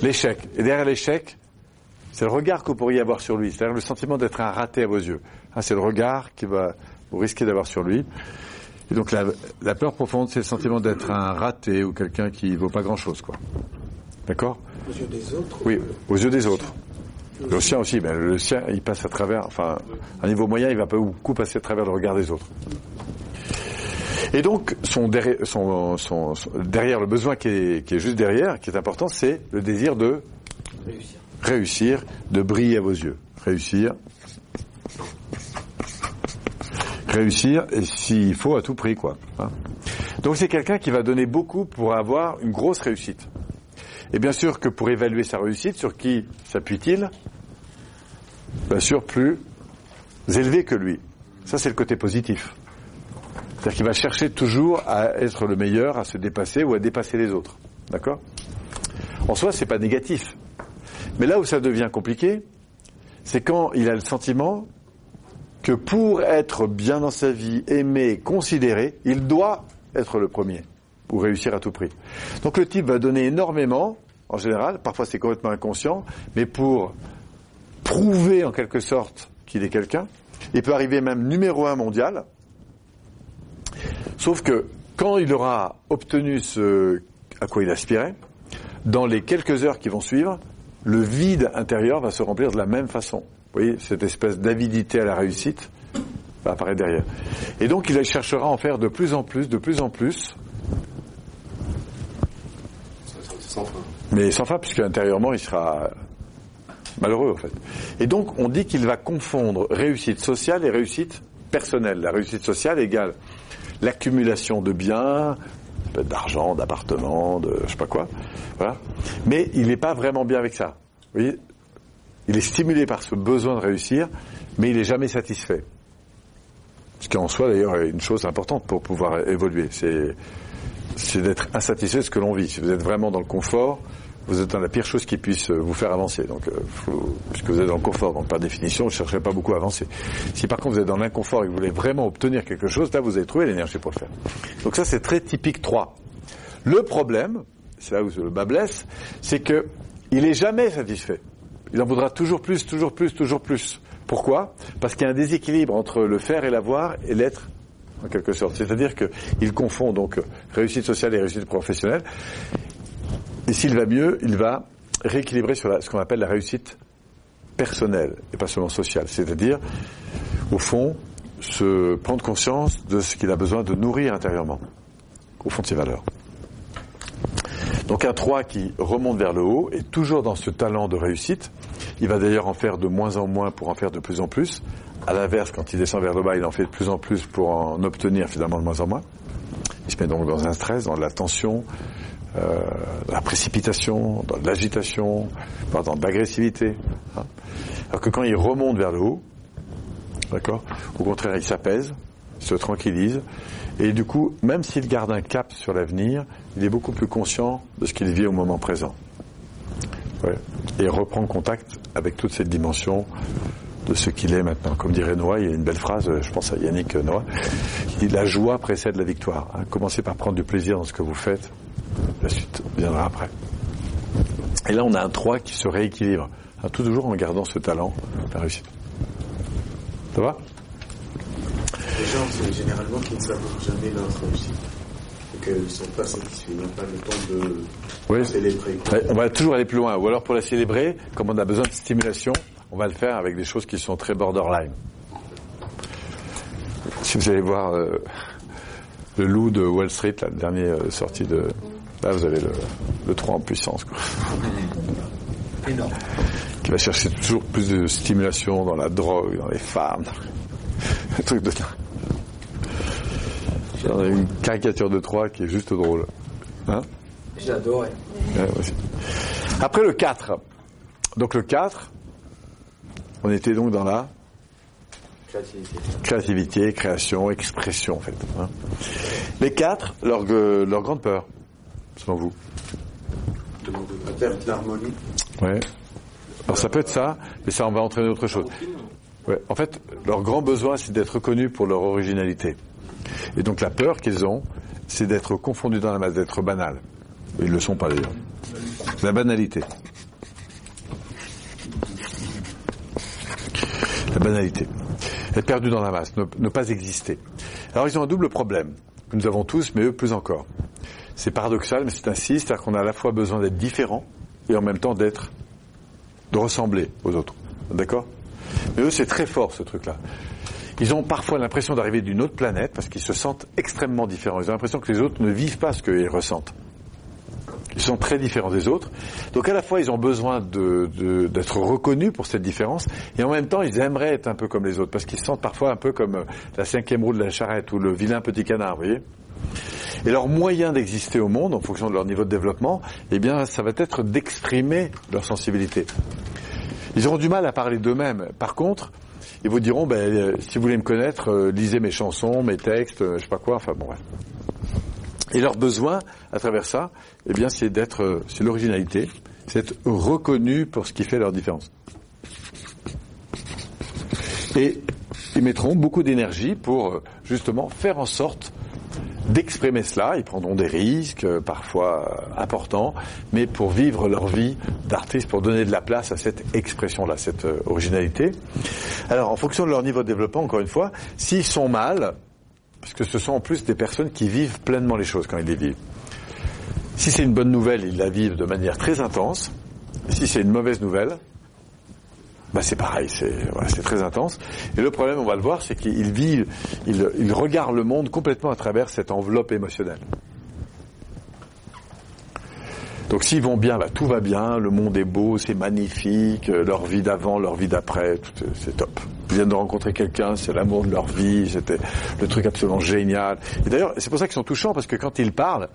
L'échec. Et derrière l'échec, c'est le regard que vous pourriez avoir sur lui. C'est-à-dire le sentiment d'être un raté à vos yeux. Hein, c'est le regard va vous risquer d'avoir sur lui. Et donc la, la peur profonde, c'est le sentiment d'être un raté ou quelqu'un qui vaut pas grand-chose, quoi. D'accord? Aux yeux des autres. Oui, aux yeux des autres. Le sien aussi, mais le sien, il passe à travers, enfin, à un niveau moyen, il va pas beaucoup passer à travers le regard des autres. Et donc, son derrière, son- son- son- derrière le besoin qui est, qui est juste derrière, qui est important, c'est le désir de Réussir. réussir, de briller à vos yeux. Réussir. Réussir, et s'il faut, à tout prix, quoi. hein. Donc c'est quelqu'un qui va donner beaucoup pour avoir une grosse réussite. Et bien sûr que pour évaluer sa réussite, sur qui s'appuie-t-il? Bien sûr, plus élevé que lui. Ça, c'est le côté positif. C'est-à-dire qu'il va chercher toujours à être le meilleur, à se dépasser ou à dépasser les autres. D'accord? En soi, c'est pas négatif. Mais là où ça devient compliqué, c'est quand il a le sentiment que pour être bien dans sa vie, aimé, considéré, il doit être le premier ou réussir à tout prix. Donc le type va donner énormément, en général, parfois c'est complètement inconscient, mais pour prouver en quelque sorte qu'il est quelqu'un, il peut arriver même numéro un mondial, sauf que quand il aura obtenu ce à quoi il aspirait, dans les quelques heures qui vont suivre, le vide intérieur va se remplir de la même façon. Vous voyez, cette espèce d'avidité à la réussite va apparaître derrière. Et donc, il cherchera à en faire de plus en plus, de plus en plus, sans fin. mais sans fin, puisque intérieurement, il sera malheureux, en fait. Et donc, on dit qu'il va confondre réussite sociale et réussite personnelle. La réussite sociale égale l'accumulation de biens, d'argent, d'appartements, de je sais pas quoi. Voilà. Mais il n'est pas vraiment bien avec ça. Vous voyez Il est stimulé par ce besoin de réussir, mais il n'est jamais satisfait. Ce qui en soi d'ailleurs est une chose importante pour pouvoir évoluer. C'est d'être insatisfait de ce que l'on vit. Si vous êtes vraiment dans le confort, vous êtes dans la pire chose qui puisse euh, vous faire avancer. Donc, euh, faut- puisque vous êtes dans le confort, donc par définition, vous ne chercherez pas beaucoup à avancer. Si par contre vous êtes dans l'inconfort et que vous voulez vraiment obtenir quelque chose, là vous avez trouvé l'énergie pour le faire. Donc ça c'est très typique 3. Le problème, c'est là où le bas blesse, c'est que il est jamais satisfait. Il en voudra toujours plus, toujours plus, toujours plus. Pourquoi? Parce qu'il y a un déséquilibre entre le faire et l'avoir et l'être en quelque sorte. C'est-à-dire qu'il confond donc réussite sociale et réussite professionnelle. Et s'il va mieux, il va rééquilibrer sur ce qu'on appelle la réussite personnelle et pas seulement sociale. C'est-à-dire, au fond, se prendre conscience de ce qu'il a besoin de nourrir intérieurement, au fond de ses valeurs. Donc un 3 qui remonte vers le haut est toujours dans ce talent de réussite. Il va d'ailleurs en faire de moins en moins pour en faire de plus en plus. À l'inverse, quand il descend vers le bas, il en fait de plus en plus pour en obtenir finalement de moins en moins. Il se met donc dans un stress, dans de la tension, euh, dans la précipitation, dans de l'agitation, dans de l'agressivité. hein. Alors que quand il remonte vers le haut, d'accord, au contraire, il s'apaise, il se tranquillise, et du coup, même s'il garde un cap sur l'avenir, il est beaucoup plus conscient de ce qu'il vit au moment présent. Ouais. Et reprend contact avec toute cette dimension de ce qu'il est maintenant. Comme dirait Noah, il y a une belle phrase, je pense à Yannick Noah, qui dit la joie précède la victoire. hein. Commencez par prendre du plaisir dans ce que vous faites, la suite viendra après. Et là, on a un 3 qui se rééquilibre, tout toujours en gardant ce talent, la réussite. Ça va? Les gens, c'est généralement qui ne savourent jamais leur réussite. Et qu'ils ne sont pas satisfaits, ils n'ont pas le temps de Oui. célébrer. On va toujours aller plus loin. Ou alors pour la célébrer, comme on a besoin de stimulation, on va le faire avec des choses qui sont très borderline. Si vous allez voir euh, le loup de Wall Street, la dernière euh, sortie de... Là, vous avez le, le 3 en puissance. Quoi. Énorme. Qui va chercher toujours plus de stimulation dans la drogue, dans les femmes. Un truc de dingue. On a une caricature de 3 qui est juste drôle. Hein? Ouais, aussi. Après le 4. Donc le 4, on était donc dans la Créativité. créativité, création, expression en fait. hein. Les 4, leur, euh, leur grande peur, selon vous Demande à perdre l'harmonie. Ouais. Alors ça peut être ça, mais ça on va entraîner autre chose. Ouais. En fait, leur grand besoin c'est d'être reconnus pour leur originalité. Et donc la peur qu'ils ont, c'est d'être confondus dans la masse, d'être banal. Ils le sont pas d'ailleurs. La banalité. La banalité. Être perdu dans la masse, ne, ne pas exister. Alors ils ont un double problème, que nous avons tous, mais eux plus encore. C'est paradoxal, mais c'est ainsi, c'est-à-dire qu'on a à la fois besoin d'être différent et en même temps d'être, de ressembler aux autres. D'accord? Mais eux, c'est très fort ce truc-là. Ils ont parfois l'impression d'arriver d'une autre planète parce qu'ils se sentent extrêmement différents. Ils ont l'impression que les autres ne vivent pas ce qu'ils ressentent. Ils sont très différents des autres. Donc à la fois, ils ont besoin d'être reconnus pour cette différence, et en même temps, ils aimeraient être un peu comme les autres, parce qu'ils se sentent parfois un peu comme euh, la cinquième roue de la charrette ou le vilain petit canard, vous voyez Et leur moyen d'exister au monde, en fonction de leur niveau de développement, eh bien, ça va être d'exprimer leur sensibilité. Ils auront du mal à parler d'eux-mêmes. Par contre, ils vous diront, ben, euh, si vous voulez me connaître, euh, lisez mes chansons, mes textes, je sais pas quoi, enfin bon bref. Et leur besoin, à travers ça, eh bien, c'est d'être, euh, c'est l'originalité, c'est d'être reconnu pour ce qui fait leur différence. Et ils mettront beaucoup d'énergie pour euh, justement faire en sorte d'exprimer cela. Ils prendront des risques, euh, parfois importants, mais pour vivre leur vie d'artiste, pour donner de la place à cette expression-là, cette originalité. Alors, en fonction de leur niveau de développement, encore une fois, s'ils sont mal, parce que ce sont en plus des personnes qui vivent pleinement les choses quand ils les vivent. Si c'est une bonne nouvelle, ils la vivent de manière très intense. Si c'est une mauvaise nouvelle, bah c'est pareil, c'est très intense. Et le problème, on va le voir, c'est qu'ils vivent, ils regardent le monde complètement à travers cette enveloppe émotionnelle. Donc s'ils vont bien, bah, tout va bien, le monde est beau, c'est magnifique, euh, leur vie d'avant, leur vie d'après, euh, c'est top. Ils viennent de rencontrer quelqu'un, c'est l'amour de leur vie, c'était le truc absolument génial. Et d'ailleurs, c'est pour ça qu'ils sont touchants, parce que quand ils parlent,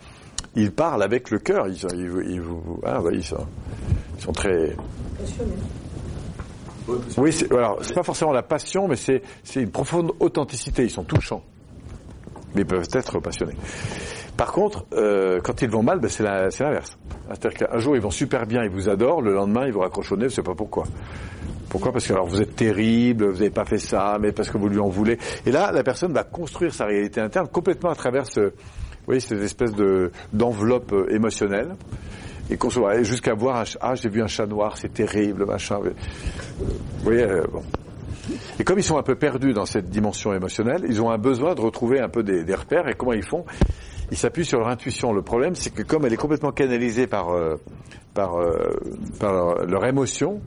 ils parlent avec le cœur. Ils, sont- ils, ils vous- ah, ouais, ils sont, ils sont très, oui, c'est, alors, c'est pas forcément la passion, mais c'est, c'est une profonde authenticité. Ils sont touchants. Mais ils peuvent être passionnés. Par contre, euh, quand ils vont mal, ben, c'est, l'inverse. C'est-à-dire qu'un jour, ils vont super bien, ils vous adorent, le lendemain, ils vous raccrochent au nez, je sais pas pourquoi. Pourquoi? Parce que alors vous êtes terrible, vous n'avez pas fait ça, mais parce que vous lui en voulez. Et là, la personne va construire sa réalité interne complètement à travers ce, vous voyez, cette espèce de d'enveloppe euh, émotionnelle et jusqu'à voir un ah j'ai vu un chat noir, c'est terrible, machin. Vous voyez, euh, bon. Et comme ils sont un peu perdus dans cette dimension émotionnelle, ils ont un besoin de retrouver un peu des repères. Et comment ils font? Ils s'appuient sur leur intuition. Le problème, c'est que comme elle est complètement canalisée par euh, euh, par leur, émotion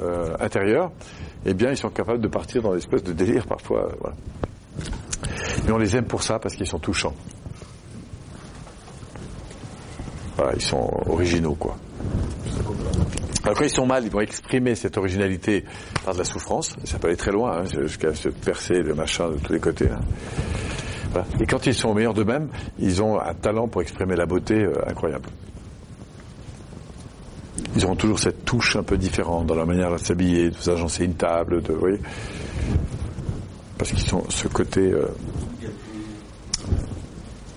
euh, intérieure, eh bien, ils sont capables de partir dans l'espèce de délire parfois. voilà. Mais on les aime pour ça parce qu'ils sont touchants. Voilà, ils sont originaux, quoi. Alors quand ils sont mal, ils vont exprimer cette originalité par de la souffrance. Ça peut aller très loin, hein, jusqu'à se percer le machin de tous les côtés. hein. Voilà. Et quand ils sont au meilleur d'eux-mêmes, ils ont un talent pour exprimer la beauté euh, incroyable. Ils auront toujours cette touche un peu différente dans leur manière de s'habiller, de s'agencer une table, de, vous voyez Parce qu'ils sont ce côté. euh,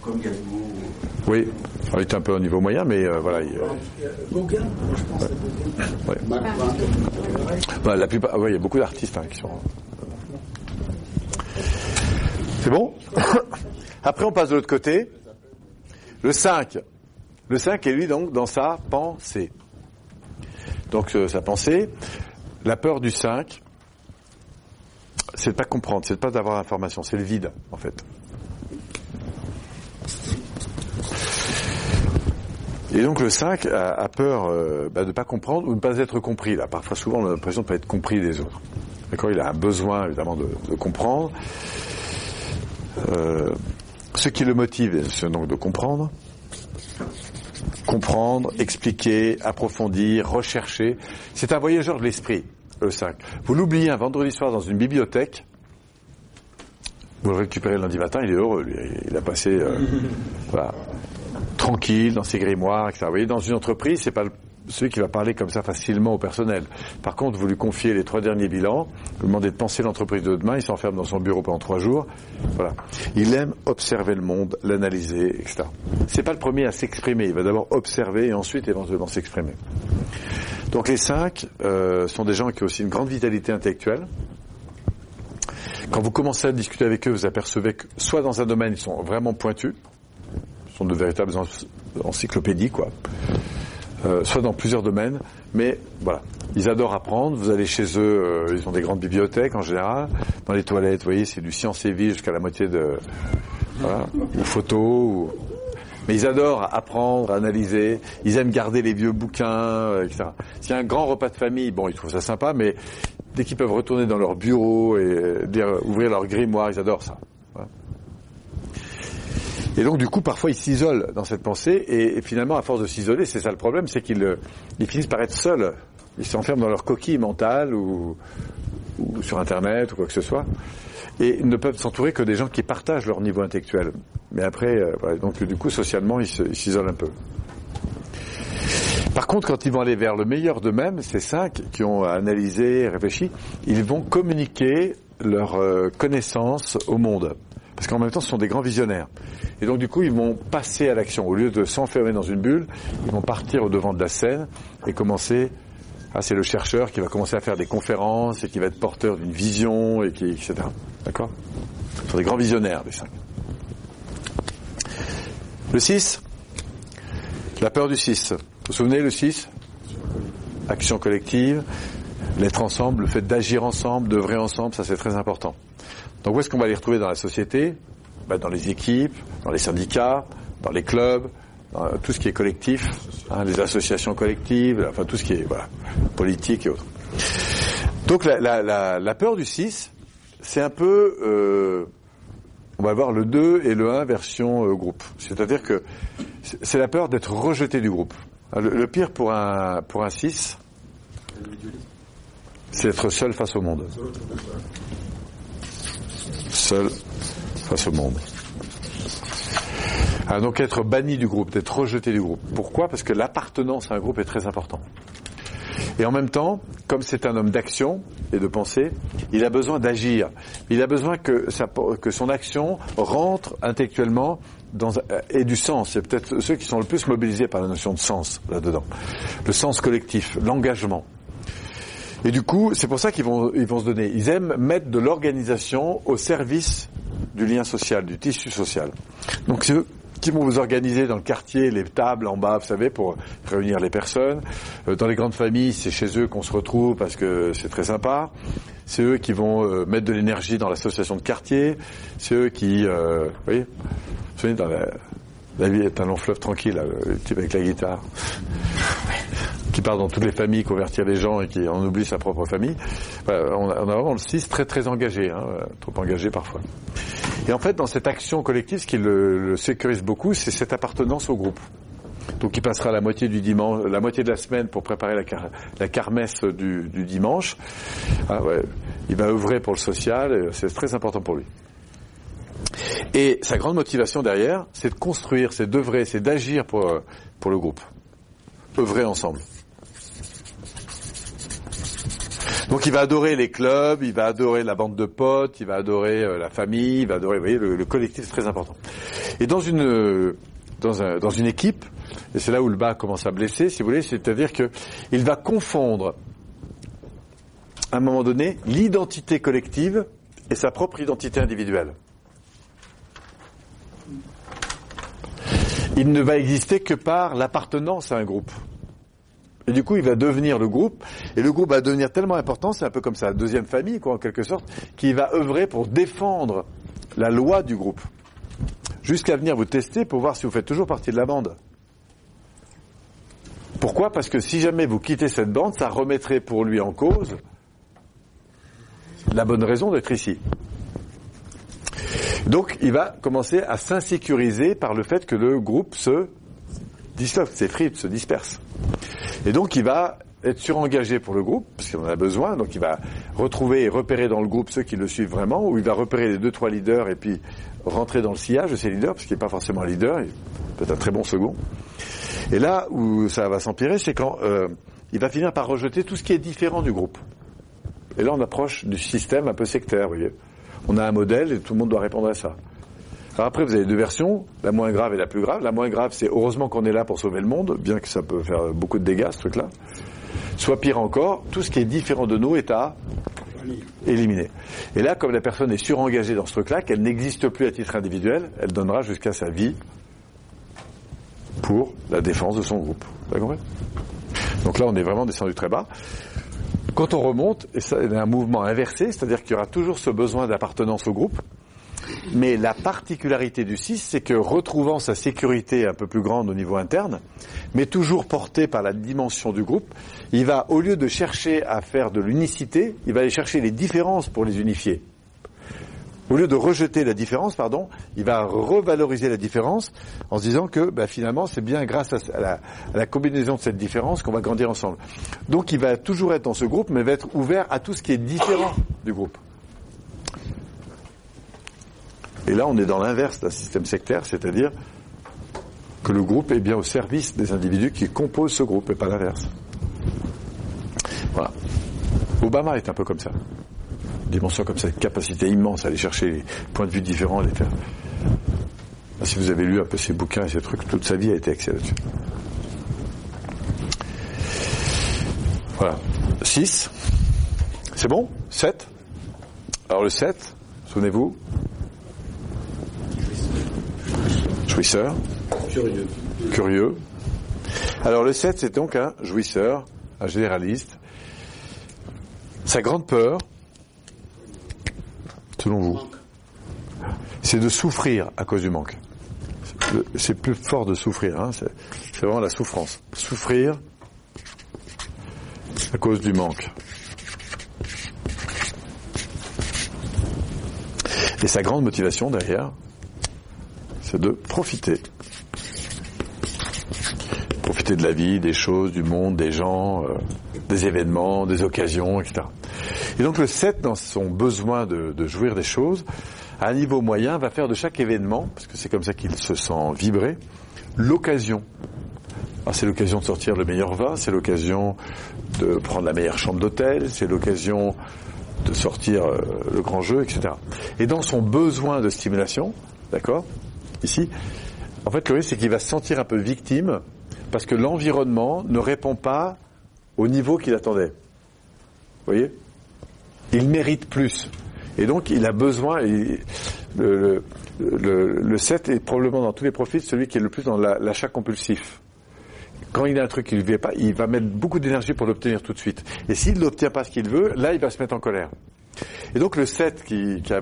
Comme Galgo. oui, il est un peu au niveau moyen, mais euh, voilà. il, euh, Gauguin, je pense à Gauguin. ouais. Bah, la plupart, ouais, il y a beaucoup d'artistes hein, qui sont. C'est bon Après, on passe de l'autre côté. Le 5. Le 5 est lui donc dans sa pensée. Donc euh, sa pensée, la peur du 5, c'est de pas comprendre, c'est de pas d'avoir l'information, c'est le vide en fait. Et donc le 5 a, peur euh, bah, de ne pas comprendre ou de ne pas être compris. Là, parfois, souvent, on a l'impression de ne pas être compris des autres. D'accord? Il a un besoin évidemment de, de comprendre. Euh, ce qui le motive, c'est donc de comprendre. Comprendre, expliquer, approfondir, rechercher. C'est un voyageur de l'esprit, le 5. Vous l'oubliez un vendredi soir dans une bibliothèque, vous le récupérez le lundi matin, il est heureux, lui. Il a passé, euh, voilà, tranquille dans ses grimoires, etc. Vous voyez, dans une entreprise, c'est pas le- celui qui va parler comme ça facilement au personnel. Par contre, vous lui confiez les trois derniers bilans, vous demandez de penser l'entreprise de demain, il s'enferme dans son bureau pendant trois jours. Voilà. Il aime observer le monde, l'analyser, etc. C'est pas le premier à s'exprimer. Il va d'abord observer et ensuite éventuellement s'exprimer. Donc les cinq euh, sont des gens qui ont aussi une grande vitalité intellectuelle. Quand vous commencez à discuter avec eux, vous apercevez que soit dans un domaine, ils sont vraiment pointus, sont de véritables enc- encyclopédies, quoi. Euh, soit dans plusieurs domaines, mais voilà, ils adorent apprendre. Vous allez chez eux, euh, ils ont des grandes bibliothèques en général. Dans les toilettes, vous voyez, c'est du science et vie jusqu'à la moitié de, voilà, ou photos. Ou... Mais ils adorent apprendre, analyser. Ils aiment garder les vieux bouquins, euh, etc. S'il y a un grand repas de famille, bon, ils trouvent ça sympa, mais dès qu'ils peuvent retourner dans leur bureau et euh, ouvrir leur grimoire, ils adorent ça. Et donc, du coup, parfois, ils s'isolent dans cette pensée, et, finalement, à force de s'isoler, c'est ça le problème, c'est qu'ils euh, ils finissent par être seuls. Ils s'enferment dans leur coquille mentale ou, sur Internet ou quoi que ce soit, et ne peuvent s'entourer que des gens qui partagent leur niveau intellectuel. Mais après, euh, voilà, donc du coup, socialement, ils s'isolent un peu. Par contre, quand ils vont aller vers le meilleur d'eux-mêmes, ces cinq qui ont analysé, réfléchi, ils vont communiquer leurs euh, connaissances au monde. Parce qu'en même temps, ce sont des grands visionnaires. Et donc, du coup, ils vont passer à l'action. Au lieu de s'enfermer dans une bulle, ils vont partir au devant de la scène et commencer. Ah, c'est le chercheur qui va commencer à faire des conférences et qui va être porteur d'une vision et qui, etc. D'accord? Ce sont des grands visionnaires, les cinq. Le 6 La peur du 6. Vous vous souvenez, le 6 Action collective, l'être ensemble, le fait d'agir ensemble, d'œuvrer ensemble, ça c'est très important. Donc où est-ce qu'on va les retrouver dans la société? Ben, Dans les équipes, dans les syndicats, dans les clubs, dans tout ce qui est collectif, hein, les associations collectives, enfin tout ce qui est politique et autres. Donc la, peur du 6, c'est un peu, euh, on va voir le 2 et le 1 version euh, groupe. C'est-à-dire que c'est la peur d'être rejeté du groupe. Le, le pire pour un, pour un 6, c'est être seul face au monde. Seul face au monde. Donc être banni du groupe, d'être rejeté du groupe. Pourquoi? Parce que l'appartenance à un groupe est très important. Et en même temps, comme c'est un homme d'action et de pensée, il a besoin d'agir. Il a besoin que, son action rentre intellectuellement dans, ait du sens. C'est peut-être ceux qui sont le plus mobilisés par la notion de sens là-dedans. Le sens collectif, l'engagement. Et du coup, c'est pour ça qu'ils vont, ils vont se donner. Ils aiment mettre de l'organisation au service du lien social, du tissu social. Donc c'est eux qui vont vous organiser dans le quartier les tables en bas, vous savez, pour réunir les personnes. Euh, Dans les grandes familles, c'est chez eux qu'on se retrouve parce que c'est très sympa. C'est eux qui vont euh, mettre de l'énergie dans l'association de quartier. C'est eux qui, euh, vous voyez, vous dans la, la vie est un long fleuve tranquille, le type avec la guitare qui part dans toutes les familles, convertir les gens et qui en oublie sa propre famille. Voilà, on, a, on a vraiment le 6 très très engagé, hein, euh, trop engagé parfois. Et en fait, dans cette action collective, ce qui le, sécurise beaucoup, c'est cette appartenance au groupe. Donc il passera la moitié du dimanche, la moitié de la semaine pour préparer la, car- carmesse du, dimanche. Ah ouais, il va œuvrer pour le social, c'est très important pour lui. Et sa grande motivation derrière, c'est de construire, c'est d'œuvrer, c'est d'agir pour, euh, pour le groupe. œuvrer ensemble. Donc il va adorer les clubs, il va adorer la bande de potes, il va adorer euh, la famille, il va adorer, vous voyez, le, le collectif c'est très important. Et dans une euh, dans, un, dans une équipe, et c'est là où le bas commence à blesser, si vous voulez, c'est-à-dire que il va confondre à un moment donné l'identité collective et sa propre identité individuelle. Il ne va exister que par l'appartenance à un groupe. Et du coup, il va devenir le groupe, et le groupe va devenir tellement important, c'est un peu comme sa deuxième famille, quoi, en quelque sorte, qu'il va œuvrer pour défendre la loi du groupe. Jusqu'à venir vous tester pour voir si vous faites toujours partie de la bande. Pourquoi? Parce que si jamais vous quittez cette bande, ça remettrait pour lui en cause la bonne raison d'être ici. Donc, il va commencer à s'insécuriser par le fait que le groupe se disloque, s'effrite, se disperse. Et donc, il va être surengagé pour le groupe, parce qu'il en a besoin, donc il va retrouver et repérer dans le groupe ceux qui le suivent vraiment, ou il va repérer les deux, trois leaders et puis rentrer dans le sillage de ces leaders, parce qu'il n'est pas forcément un leader, il peut être un très bon second. Et là où ça va s'empirer, c'est quand euh, il va finir par rejeter tout ce qui est différent du groupe. Et là, on approche du système un peu sectaire, vous voyez. On a un modèle et tout le monde doit répondre à ça. Après, vous avez deux versions, la moins grave et la plus grave. La moins grave, c'est heureusement qu'on est là pour sauver le monde, bien que ça peut faire beaucoup de dégâts, ce truc-là. Soit pire encore, tout ce qui est différent de nous est à éliminer. Et là, comme la personne est surengagée dans ce truc-là, qu'elle n'existe plus à titre individuel, elle donnera jusqu'à sa vie pour la défense de son groupe. Vous avez Donc là, on est vraiment descendu très bas. Quand on remonte, a un mouvement inversé, c'est-à-dire qu'il y aura toujours ce besoin d'appartenance au groupe, mais la particularité du 6, c'est que retrouvant sa sécurité un peu plus grande au niveau interne, mais toujours porté par la dimension du groupe, il va, au lieu de chercher à faire de l'unicité, il va aller chercher les différences pour les unifier. Au lieu de rejeter la différence, pardon, il va revaloriser la différence en se disant que bah, finalement c'est bien grâce à la, à la, combinaison de cette différence qu'on va grandir ensemble. Donc il va toujours être dans ce groupe, mais va être ouvert à tout ce qui est différent du groupe. Et là, on est dans l'inverse d'un système sectaire, c'est-à-dire que le groupe est bien au service des individus qui composent ce groupe et pas l'inverse. Voilà. Obama est un peu comme ça. Dimension comme ça, une capacité immense à aller chercher les points de vue différents, les faire. Si vous avez lu un peu ses bouquins et ces trucs, toute sa vie a été axée là-dessus. Voilà. 6. C'est bon? 7. Alors le 7, souvenez-vous, jouisseur. Curieux. Curieux. Alors le 7, c'est donc un jouisseur, un généraliste. Sa grande peur, selon vous, c'est de souffrir à cause du manque. C'est plus fort de souffrir, hein. c'est vraiment la souffrance. Souffrir à cause du manque. Et sa grande motivation derrière, c'est de profiter. Profiter de la vie, des choses, du monde, des gens, euh, des événements, des occasions, etc. Et donc le 7, dans son besoin de, jouir des choses, à un niveau moyen, va faire de chaque événement, parce que c'est comme ça qu'il se sent vibrer, l'occasion. c'est l'occasion de sortir le meilleur vin, c'est l'occasion de prendre la meilleure chambre d'hôtel, c'est l'occasion de sortir euh, le grand jeu, etc. Et dans son besoin de stimulation, d'accord ici, en fait, le risque, c'est qu'il va se sentir un peu victime parce que l'environnement ne répond pas au niveau qu'il attendait. Vous voyez? Il mérite plus. Et donc, il a besoin, le, le, 7 est probablement dans tous les profils celui qui est le plus dans l'achat compulsif. Quand il a un truc qu'il ne veut pas, il va mettre beaucoup d'énergie pour l'obtenir tout de suite. Et s'il n'obtient pas ce qu'il veut, là, il va se mettre en colère. Et donc, le 7 qui, qui a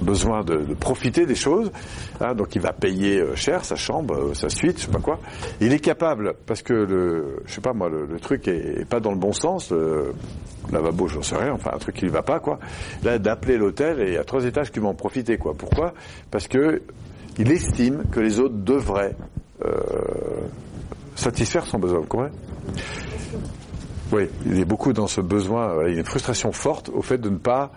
besoin de, de, profiter des choses, hein, donc il va payer euh, cher sa chambre, euh, sa suite, je sais pas quoi. Il est capable, parce que le, je sais pas moi, le, le truc est, est, pas dans le bon sens, le lavabo, j'en sais rien, enfin un truc qui ne va pas quoi. Là, d'appeler l'hôtel et a trois étages qui vont en profiter quoi. Pourquoi? Parce que il estime que les autres devraient euh, satisfaire son besoin. Vous comprenez? Oui, il est beaucoup dans ce besoin, il y a une frustration forte au fait de ne pas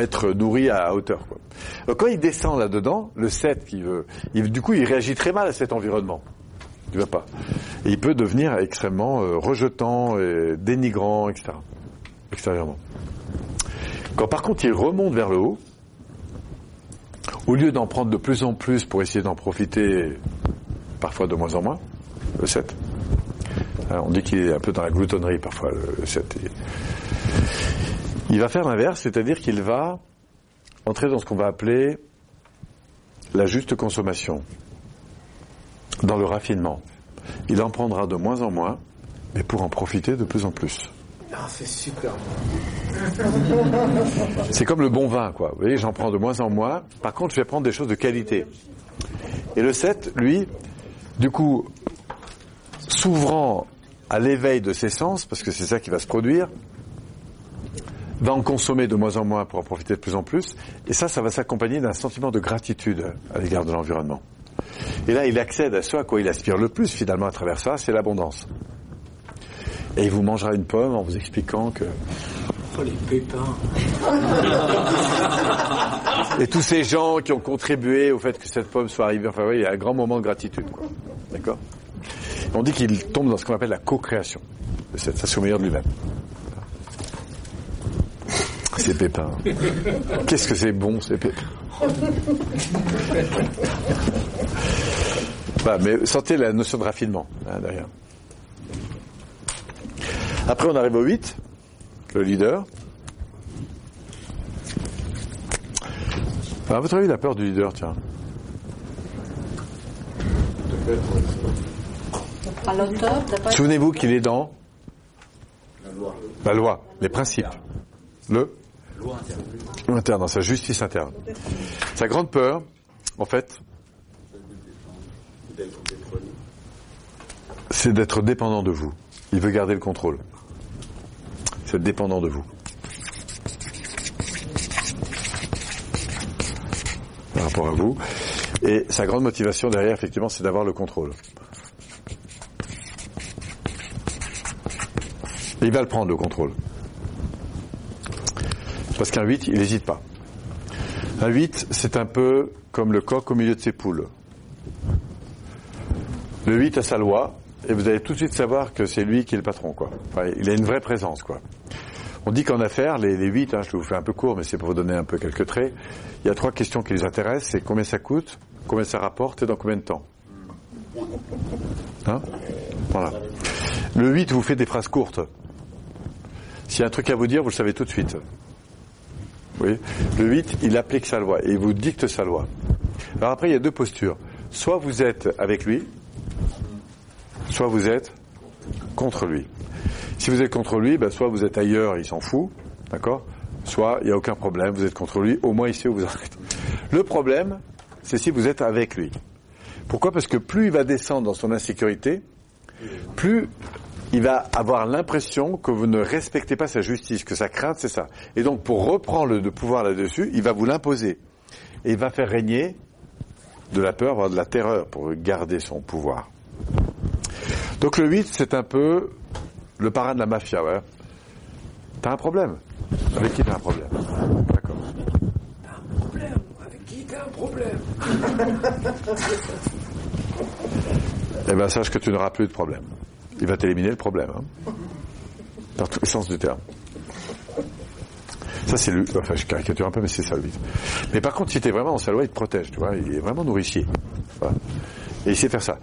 être nourri à hauteur. Quoi. Donc, quand il descend là-dedans, le 7 qui veut, du coup, il réagit très mal à cet environnement. Il va pas. Et il peut devenir extrêmement euh, rejetant, et dénigrant, etc. Extérieurement. Quand par contre il remonte vers le haut, au lieu d'en prendre de plus en plus pour essayer d'en profiter, parfois de moins en moins, le 7. Hein, on dit qu'il est un peu dans la gloutonnerie parfois, le 7. Il- va faire l'inverse, c'est-à-dire qu'il va entrer dans ce qu'on va appeler la juste consommation, dans le raffinement. Il en prendra de moins en moins, mais pour en profiter de plus en plus. Ah, c'est super. C'est comme le bon vin, quoi. Vous voyez, j'en prends de moins en moins. Par contre, je vais prendre des choses de qualité. Et le 7, lui, du coup, s'ouvrant à l'éveil de ses sens, parce que c'est ça qui va se produire, va en consommer de moins en moins pour en profiter de plus en plus. Et ça, ça va s'accompagner d'un sentiment de gratitude à l'égard de l'environnement. Et là, il accède à ce à quoi il aspire le plus, finalement, à travers ça, c'est l'abondance. Et il vous mangera une pomme en vous expliquant que Oh, les pépins. Et tous ces gens qui ont contribué au fait que cette pomme soit arrivée, enfin, oui, il y a un grand moment de gratitude, quoi. D'accord? On dit qu'il tombe dans ce qu'on appelle la co-création. C'est au meilleur de lui-même. Ces pépins. Qu'est-ce que c'est bon, ces pépins Voilà, mais sentez la notion de raffinement, hein, derrière. Après, on arrive au 8, le leader. À votre avis, il a peur du leader, tiens. Souvenez-vous qu'il est dans la loi, les principes. Le interne, dans sa justice interne. Sa grande peur, en fait, c'est d'être dépendant de vous. Il veut garder le contrôle. C'est dépendant de vous. Par rapport à vous. Et sa grande motivation derrière, effectivement, c'est d'avoir le contrôle. Il va le prendre, le contrôle. Parce qu'un 8, il n'hésite pas. Un 8, c'est un peu comme le coq au milieu de ses poules. Le 8 a sa loi, et vous allez tout de suite savoir que c'est lui qui est le patron, quoi. Il a une vraie présence, quoi. On dit qu'en affaires, les, les 8, hein, je vous fais un peu court, mais c'est pour vous donner un peu quelques traits, il y a trois questions qui les intéressent, c'est combien ça coûte, combien ça rapporte et dans combien de temps. Hein Voilà. Le 8 vous fait des phrases courtes. S'il y a un truc à vous dire, vous le savez tout de suite. Voyez Le 8, il applique sa loi et il vous dicte sa loi. Alors après, il y a deux postures. Soit vous êtes avec lui, soit vous êtes contre lui. Si vous êtes contre lui, ben, soit vous êtes ailleurs, il s'en fout, d'accord? Soit il n'y a aucun problème, vous êtes contre lui, au moins sait où vous êtes. Le problème, c'est si vous êtes avec lui. Pourquoi? Parce que plus il va descendre dans son insécurité, plus il va avoir l'impression que vous ne respectez pas sa justice, que sa crainte, c'est ça. Et donc, pour reprendre le pouvoir là-dessus, il va vous l'imposer. Et il va faire régner de la peur, voire de la terreur, pour garder son pouvoir. Donc le 8, c'est un peu le parrain de la mafia, ouais. T'as un problème? Avec qui t'as un problème? D'accord. Problème. Avec qui t'as un problème? Eh ben, sache que tu n'auras plus de problème. Il va t'éliminer le problème. Hein. Dans tous les sens du terme. Ça, c'est le. Enfin, je caricature un peu, mais c'est ça le 8. Mais par contre, si tu es vraiment dans sa loi, il te protège, tu vois. Il est vraiment nourricier. Voilà. Et il sait faire ça.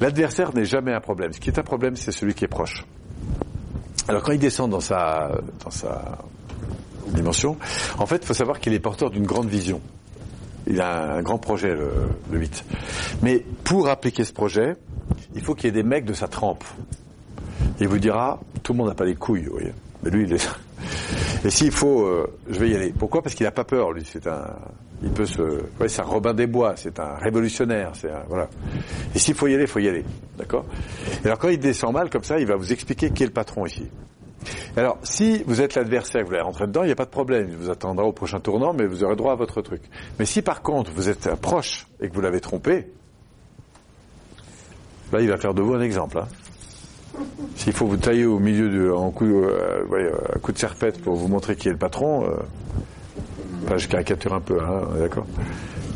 L'adversaire n'est jamais un problème. Ce qui est un problème, c'est celui qui est proche. Alors, quand il descend dans sa, dans sa dimension, en fait, il faut savoir qu'il est porteur d'une grande vision. Il a un grand projet, le 8. Mais pour appliquer ce projet, il faut qu'il y ait des mecs de sa trempe. Il vous dira, tout le monde n'a pas les couilles, vous voyez. Mais lui, il. Et s'il faut, euh, je vais y aller. Pourquoi? Parce qu'il n'a pas peur, lui. C'est un, il peut se, ouais, c'est un Robin des Bois, c'est un révolutionnaire, c'est un, voilà. Et s'il faut y aller, il faut y aller, d'accord? Et alors quand il descend mal comme ça, il va vous expliquer qui est le patron ici. Alors, si vous êtes l'adversaire, vous voulez rentrer dedans, il n'y a pas de problème. Il vous attendra au prochain tournant, mais vous aurez droit à votre truc. Mais si par contre vous êtes proche et que vous l'avez trompé, là il va faire de vous un exemple. Hein. S'il faut vous tailler au milieu de, en coup, euh, ouais, un coup de serpette pour vous montrer qui est le patron, euh, Enfin, je caricature un peu, hein, d'accord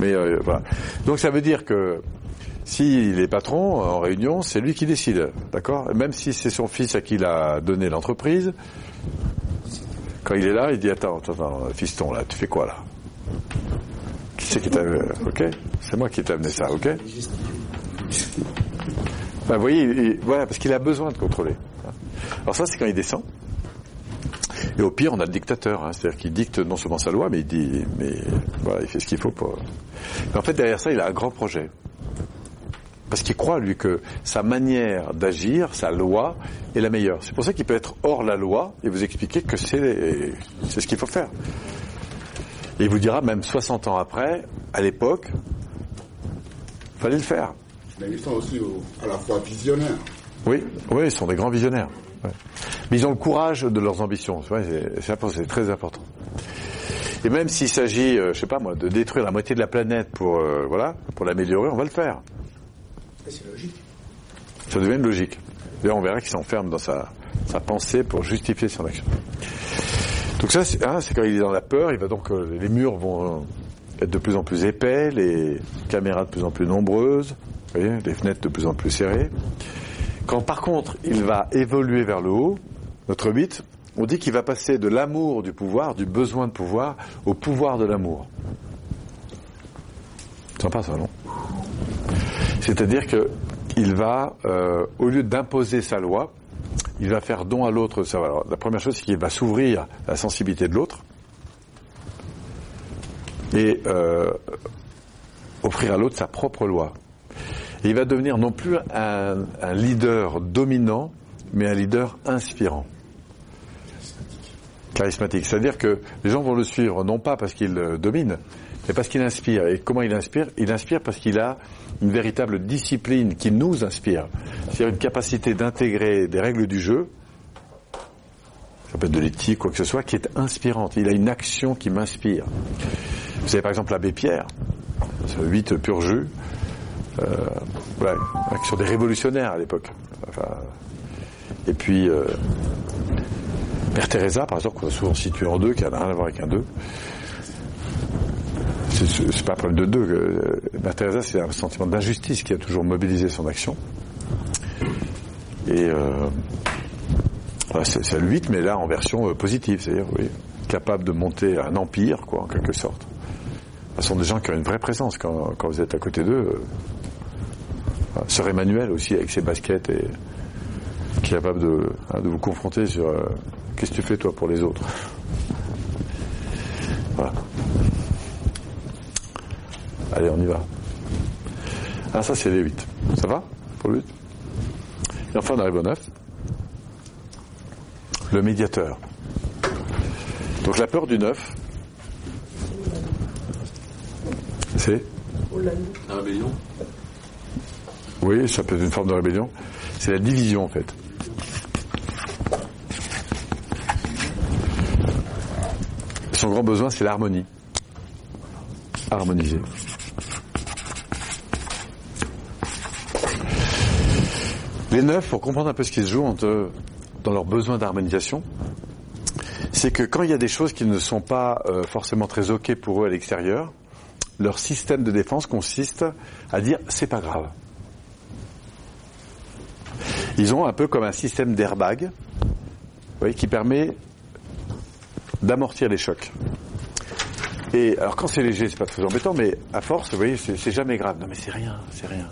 Mais euh, voilà. Donc ça veut dire que s'il est patron en réunion, c'est lui qui décide, d'accord Même si c'est son fils à qui il a donné l'entreprise, quand il est là, il dit attends, attends, attends, fiston, là, tu fais quoi là? Qui c'est qui t'a Ok, c'est moi qui t'ai amené ça, ok? Ben, vous voyez, il- voilà, parce qu'il a besoin de contrôler. Alors ça, c'est quand il descend. Et au pire, on a le dictateur, hein, c'est-à-dire qu'il dicte non seulement sa loi, mais il dit, mais voilà, il fait ce qu'il faut pour. Mais en fait, derrière ça, il a un grand projet. Parce qu'il croit, lui, que sa manière d'agir, sa loi, est la meilleure. C'est pour ça qu'il peut être hors la loi et vous expliquer que c'est c'est ce qu'il faut faire. Et il vous dira, même 60 ans après, à l'époque, fallait le faire. Mais ils sont aussi au- à la fois visionnaires. Oui, oui, ils sont des grands visionnaires. Ouais. Mais ils ont le courage de leurs ambitions. Ouais, c'est- très important. Et même s'il s'agit, euh, je sais pas moi, de détruire la moitié de la planète pour euh, voilà, pour l'améliorer, on va le faire. C'est logique. Ça devient une logique. D'ailleurs, on verra qu'il s'enferme dans sa, sa pensée pour justifier son action. Donc ça, c'est hein, c'est quand il est dans la peur, il va donc euh, les murs vont euh, être de plus en plus épais, les caméras de plus en plus nombreuses, vous voyez, les fenêtres de plus en plus serrées. Quand par contre il va évoluer vers le haut, notre 8, on dit qu'il va passer de l'amour du pouvoir, du besoin de pouvoir, au pouvoir de l'amour. Sympa ça, non? C'est-à-dire que il va, euh, au lieu d'imposer sa loi, il va faire don à l'autre. La première chose, c'est qu'il va s'ouvrir la sensibilité de l'autre et euh, offrir à l'autre sa propre loi. Il va devenir non plus un, un leader dominant, mais un leader inspirant. Charismatique. C'est-à-dire que les gens vont le suivre non pas parce qu'il euh, domine, mais parce qu'il inspire. Et comment il inspire? Il inspire parce qu'il a une véritable discipline qui nous inspire. C'est-à-dire une capacité d'intégrer des règles du jeu, ça peut être de l'éthique, quoi que ce soit, qui est inspirante. Il a une action qui m'inspire. Vous avez par exemple l'abbé Pierre, ce 8 pur jus, euh, voilà, action des révolutionnaires à l'époque. Et puis, euh, Père Teresa, par exemple, qu'on a souvent situé en deux, qui n'a rien à voir avec un deux. C'est pas un problème de deux. euh, Mère Teresa, c'est un sentiment d'injustice qui a toujours mobilisé son action. Et voilà, c'est c'est le 8, mais là en version positive, c'est-à-dire oui, capable de monter un empire, quoi, en quelque sorte. Ce sont des gens qui ont une vraie présence quand vous êtes à côté d'eux. Sœur Emmanuel aussi, avec ses baskets, et qui est capable de, hein, vous confronter sur euh, qu'est-ce que tu fais toi pour les autres. Voilà. Allez, on y va. Ah, ça, c'est les 8. Ça va pour le 8 Et enfin, on arrive au 9. Le médiateur. Donc, la peur du 9, c'est? La rébellion Oui, ça peut être une forme de rébellion. C'est la division, en fait. Son grand besoin, c'est l'harmonie. Harmoniser. Les neufs, pour comprendre un peu ce qui se joue dans leur besoin d'harmonisation, c'est que quand il y a des choses qui ne sont pas euh, forcément très ok pour eux à l'extérieur, leur système de défense consiste à dire c'est pas grave. Ils ont un peu comme un système d'airbag, qui permet d'amortir les chocs. Et alors quand c'est léger, c'est pas très embêtant, mais à force, vous voyez, c'est jamais grave. Non mais c'est rien, c'est rien.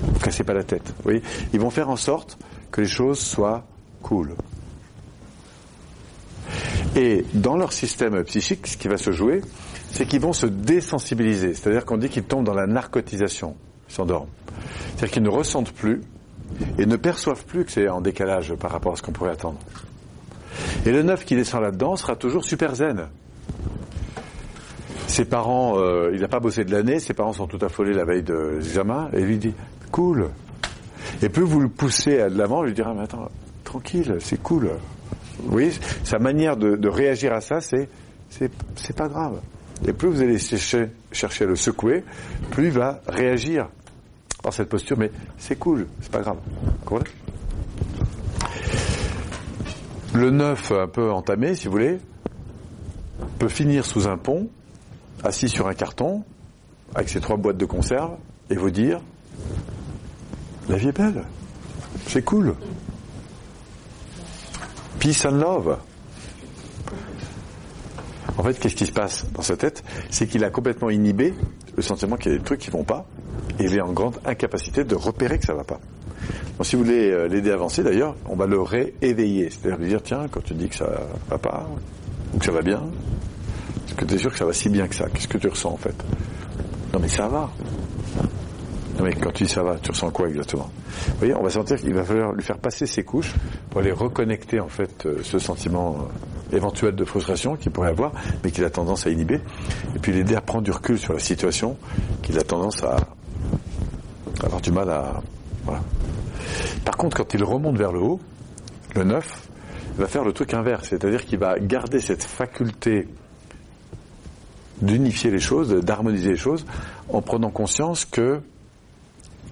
Vous cassez pas la tête. Vous voyez, ils vont faire en sorte que les choses soient cool. Et dans leur système psychique, ce qui va se jouer, c'est qu'ils vont se désensibiliser. C'est-à-dire qu'on dit qu'ils tombent dans la narcotisation. Ils s'endorment. C'est-à-dire qu'ils ne ressentent plus et ne perçoivent plus que c'est en décalage par rapport à ce qu'on pourrait attendre. Et le neuf qui descend là-dedans sera toujours super zen. Ses parents, euh, il n'a pas bossé de l'année, ses parents sont tout affolés la veille de l'examen, et lui dit cool. Et plus vous le poussez à de l'avant, lui dira mais attends, tranquille, c'est cool. Vous voyez, sa manière de, réagir à ça, c'est c'est pas grave. Et plus vous allez chercher, chercher à le secouer, plus il va réagir par cette posture, mais c'est cool, c'est pas grave. Le neuf un peu entamé, si vous voulez, peut finir sous un pont, assis sur un carton, avec ses trois boîtes de conserve, et vous dire La vie est belle, c'est cool. Peace and love. En fait, qu'est-ce qui se passe dans sa tête? C'est qu'il a complètement inhibé le sentiment qu'il y a des trucs qui vont pas, et il est en grande incapacité de repérer que ça va pas. Donc, si vous voulez euh, l'aider à avancer, d'ailleurs, on va le rééveiller. C'est-à-dire lui dire, tiens, quand tu dis que ça va pas, ou que ça va bien, est-ce que tu es sûr que ça va si bien que ça? Qu'est-ce que tu ressens, en fait? Non, mais ça va. Non, mais quand tu dis ça va, tu ressens quoi exactement? Vous voyez, on va sentir qu'il va falloir lui faire passer ses couches pour aller reconnecter, en fait, euh, ce sentiment euh, éventuel de frustration qu'il pourrait avoir, mais qu'il a tendance à inhiber, et puis l'aider à prendre du recul sur la situation qu'il a tendance à avoir du mal à... Voilà. Par contre, quand il remonte vers le haut, le 9, il va faire le truc inverse, c'est-à-dire qu'il va garder cette faculté d'unifier les choses, d'harmoniser les choses, en prenant conscience que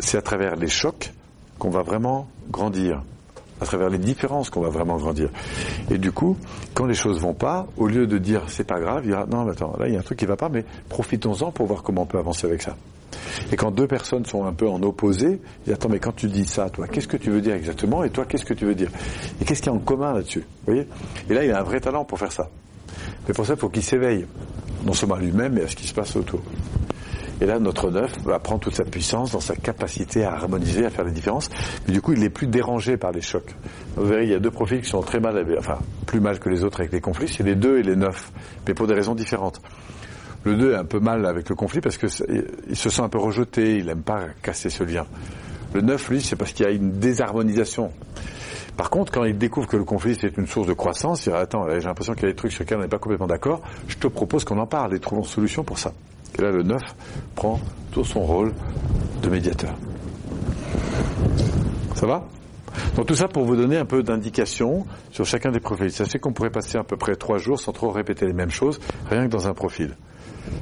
c'est à travers les chocs qu'on va vraiment grandir, à travers les différences qu'on va vraiment grandir. Et du coup, quand les choses vont pas, au lieu de dire c'est pas grave, il dira non mais attends, là il y a un truc qui va pas, mais profitons-en pour voir comment on peut avancer avec ça. Et quand deux personnes sont un peu en opposé, il dit attends mais quand tu dis ça, toi, qu'est-ce que tu veux dire exactement Et toi, qu'est-ce que tu veux dire? Et qu'est-ce qu'il y a en commun là-dessus? Voyez? Et là, il a un vrai talent pour faire ça. Mais pour ça, il faut qu'il s'éveille, non seulement à lui-même, mais à ce qui se passe autour. Et là, notre neuf va prendre toute sa puissance dans sa capacité à harmoniser, à faire les différences. Mais du coup, il n'est plus dérangé par les chocs. Vous verrez, il y a deux profils qui sont très mal, enfin, plus mal que les autres avec les conflits. C'est les deux et les neuf, mais pour des raisons différentes. Le 2 est un peu mal avec le conflit parce que il se sent un peu rejeté, il n'aime pas casser ce lien. Le 9, lui, c'est parce qu'il y a une désharmonisation. Par contre, quand il découvre que le conflit c'est une source de croissance, il dit attends, j'ai l'impression qu'il y a des trucs sur lesquels on n'est pas complètement d'accord, je te propose qu'on en parle et trouvons une solution pour ça. Et là, le 9 prend tout son rôle de médiateur. Ça va? Donc tout ça pour vous donner un peu d'indication sur chacun des profils. Sachez qu'on pourrait passer à peu près trois jours sans trop répéter les mêmes choses, rien que dans un profil.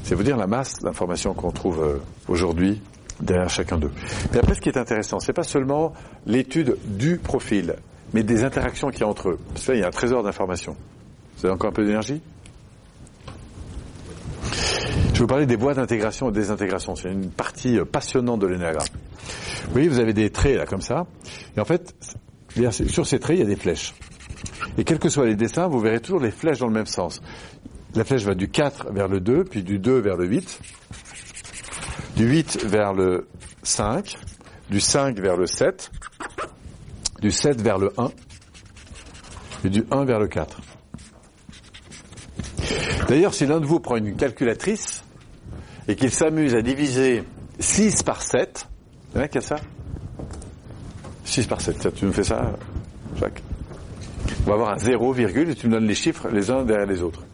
C'est vous dire la masse d'informations qu'on trouve euh, aujourd'hui derrière chacun d'eux. Mais après, ce qui est intéressant, c'est pas seulement l'étude du profil, mais des interactions qu'il y a entre eux. Parce que là, il y a un trésor d'informations. Vous avez encore un peu d'énergie? Je vais vous parler des voies d'intégration et désintégration. C'est une partie euh, passionnante de l'énéagramme. Vous voyez, vous avez des traits là comme ça, et en fait, sur ces traits, il y a des flèches. Et quels que soient les dessins, vous verrez toujours les flèches dans le même sens. La flèche va du 4 vers le 2, puis du 2 vers le 8, du 8 vers le 5, du 5 vers le 7, du 7 vers le 1, et du 1 vers le 4. D'ailleurs, si l'un de vous prend une calculatrice et qu'il s'amuse à diviser 6 par 7, il y en a qui a ça? 6 par 7, Ça, tu me fais ça, Jacques? On va avoir un 0, virgule, et tu me donnes les chiffres les uns derrière les autres.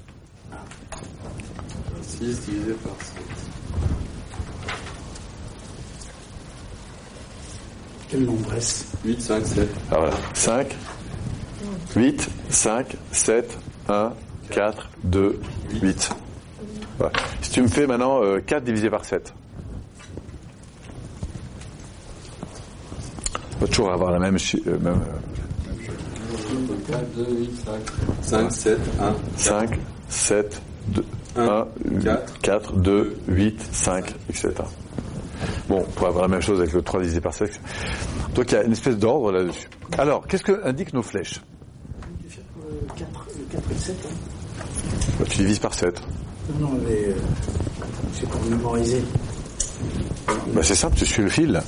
6 divisé par 7. Quelle nombresse 8, 5, 7. Alors voilà, 5, 8, 5, 7, 1, 4, 2, 8. Voilà. Si tu me fais maintenant euh, 4 divisé par 7. On va toujours avoir la même... chi- euh, même euh, 4, 2, 8, 5. 5, 7, 1. 5, 7, 2, Un, 1, quatre. 4, 2, 8, 5, etc. Bon, on pourrait avoir la même chose avec le 3 divisé par 7. Donc il y a une espèce d'ordre là-dessus. Alors, qu'est-ce que indiquent nos flèches? 4, 4 et 7. Hein. Bah, Tu divises par 7. Non, non, mais euh, c'est pour mémoriser. Bah, c'est simple, tu suis le fil.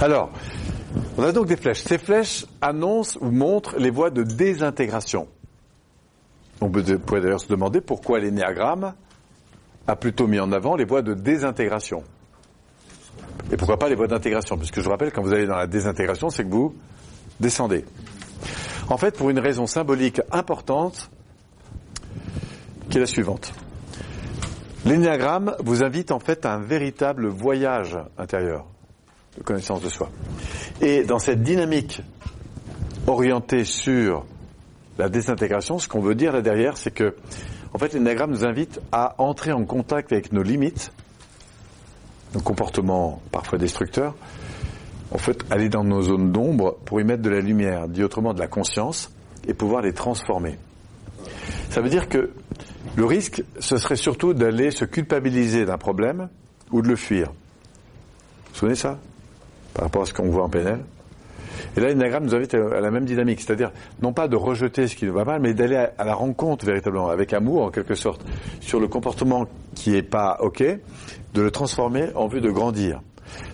Alors, on a donc des flèches. Ces flèches annoncent ou montrent les voies de désintégration. On pourrait d'ailleurs se demander pourquoi l'énéagramme a plutôt mis en avant les voies de désintégration. Et pourquoi pas les voies d'intégration? Puisque je vous rappelle, quand vous allez dans la désintégration, c'est que vous descendez. En fait, pour une raison symbolique importante, qui est la suivante. L'énéagramme vous invite en fait à un véritable voyage intérieur de connaissance de soi. Et dans cette dynamique orientée sur la désintégration, ce qu'on veut dire là derrière, c'est que, en fait, l'énéagramme nous invite à entrer en contact avec nos limites, nos comportements parfois destructeurs, en fait, aller dans nos zones d'ombre pour y mettre de la lumière, dit autrement de la conscience, et pouvoir les transformer. Ça veut dire que le risque, ce serait surtout d'aller se culpabiliser d'un problème ou de le fuir. Vous vous souvenez ça? Par rapport à ce qu'on voit en PNL et là, l'énagramme nous invite à la même dynamique, c'est-à-dire non pas de rejeter ce qui ne va pas, mais d'aller à, la rencontre véritablement, avec amour en quelque sorte, sur le comportement qui n'est pas OK, de le transformer en vue de grandir.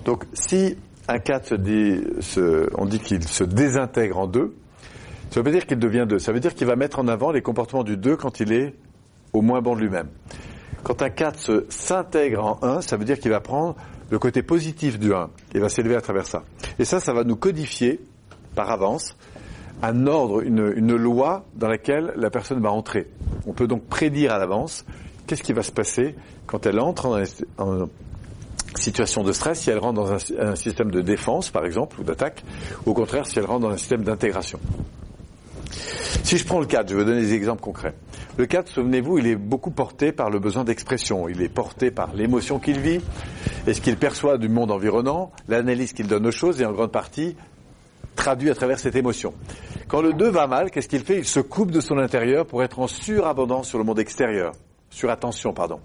Donc si un 4 se dit, on dit qu'il se désintègre en deux, ça veut pas dire qu'il devient deux, ça veut dire qu'il va mettre en avant les comportements du 2 quand il est au moins bon de lui-même. Quand un 4 s'intègre en 1, ça veut dire qu'il va prendre le côté positif du 1 et va s'élever à travers ça. Et ça, ça va nous codifier par avance un ordre, une, loi dans laquelle la personne va entrer. On peut donc prédire à l'avance qu'est-ce qui va se passer quand elle entre en, situation de stress, si elle rentre dans un, système de défense, par exemple, ou d'attaque, ou au contraire, si elle rentre dans un système d'intégration. Si je prends le 4, je vais donner des exemples concrets. Le 4, souvenez-vous, il est beaucoup porté par le besoin d'expression. Il est porté par l'émotion qu'il vit et ce qu'il perçoit du monde environnant, l'analyse qu'il donne aux choses et en grande partie traduit à travers cette émotion. Quand le 2 va mal, qu'est-ce qu'il fait? Il se coupe de son intérieur pour être en surabondance sur le monde extérieur. Surattention, pardon.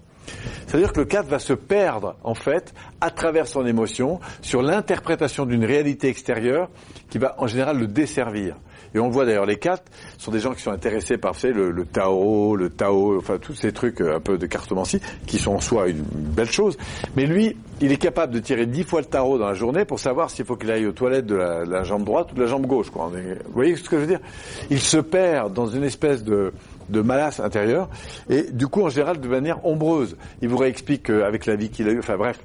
C'est-à-dire que le 4 va se perdre, en fait, à travers son émotion, sur l'interprétation d'une réalité extérieure qui va en général le desservir. Et on voit d'ailleurs, les quatre sont des gens qui sont intéressés par le, Tao, le Tao, enfin tous ces trucs euh, un peu de cartomancie, qui sont en soi une belle chose. Mais lui, il est capable de tirer dix fois le tarot dans la journée pour savoir s'il faut qu'il aille aux toilettes de la, jambe droite ou de la jambe gauche. Vous voyez ce que je veux dire? Il se perd dans une espèce de, de malasse intérieure et du coup en général de manière ombreuse. Il vous réexplique avec la vie qu'il a eue, enfin bref,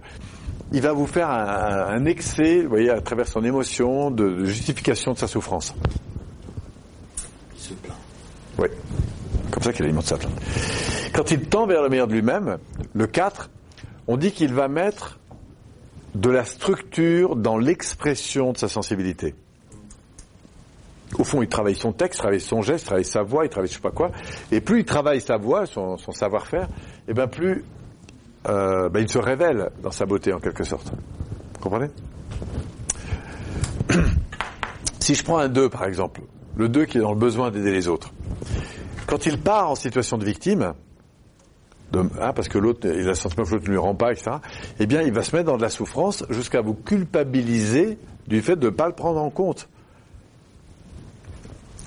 il va vous faire un, excès, vous voyez, à travers son émotion, de justification de sa souffrance. Oui. Comme ça qu'il alimente sa plainte. Quand il tend vers le meilleur de lui-même, le 4, on dit qu'il va mettre de la structure dans l'expression de sa sensibilité. Au fond, il travaille son texte, il travaille son geste, il travaille sa voix, il travaille je sais pas quoi. Et plus il travaille sa voix, son, savoir-faire, et eh bien plus euh, ben, il se révèle dans sa beauté en quelque sorte. Vous comprenez? Si je prends un 2 par exemple, le 2 qui est dans le besoin d'aider les autres. Quand il part en situation de victime, hein, parce que l'autre, il a le sentiment que l'autre ne lui rend pas, etc., eh bien, il va se mettre dans de la souffrance jusqu'à vous culpabiliser du fait de ne pas le prendre en compte.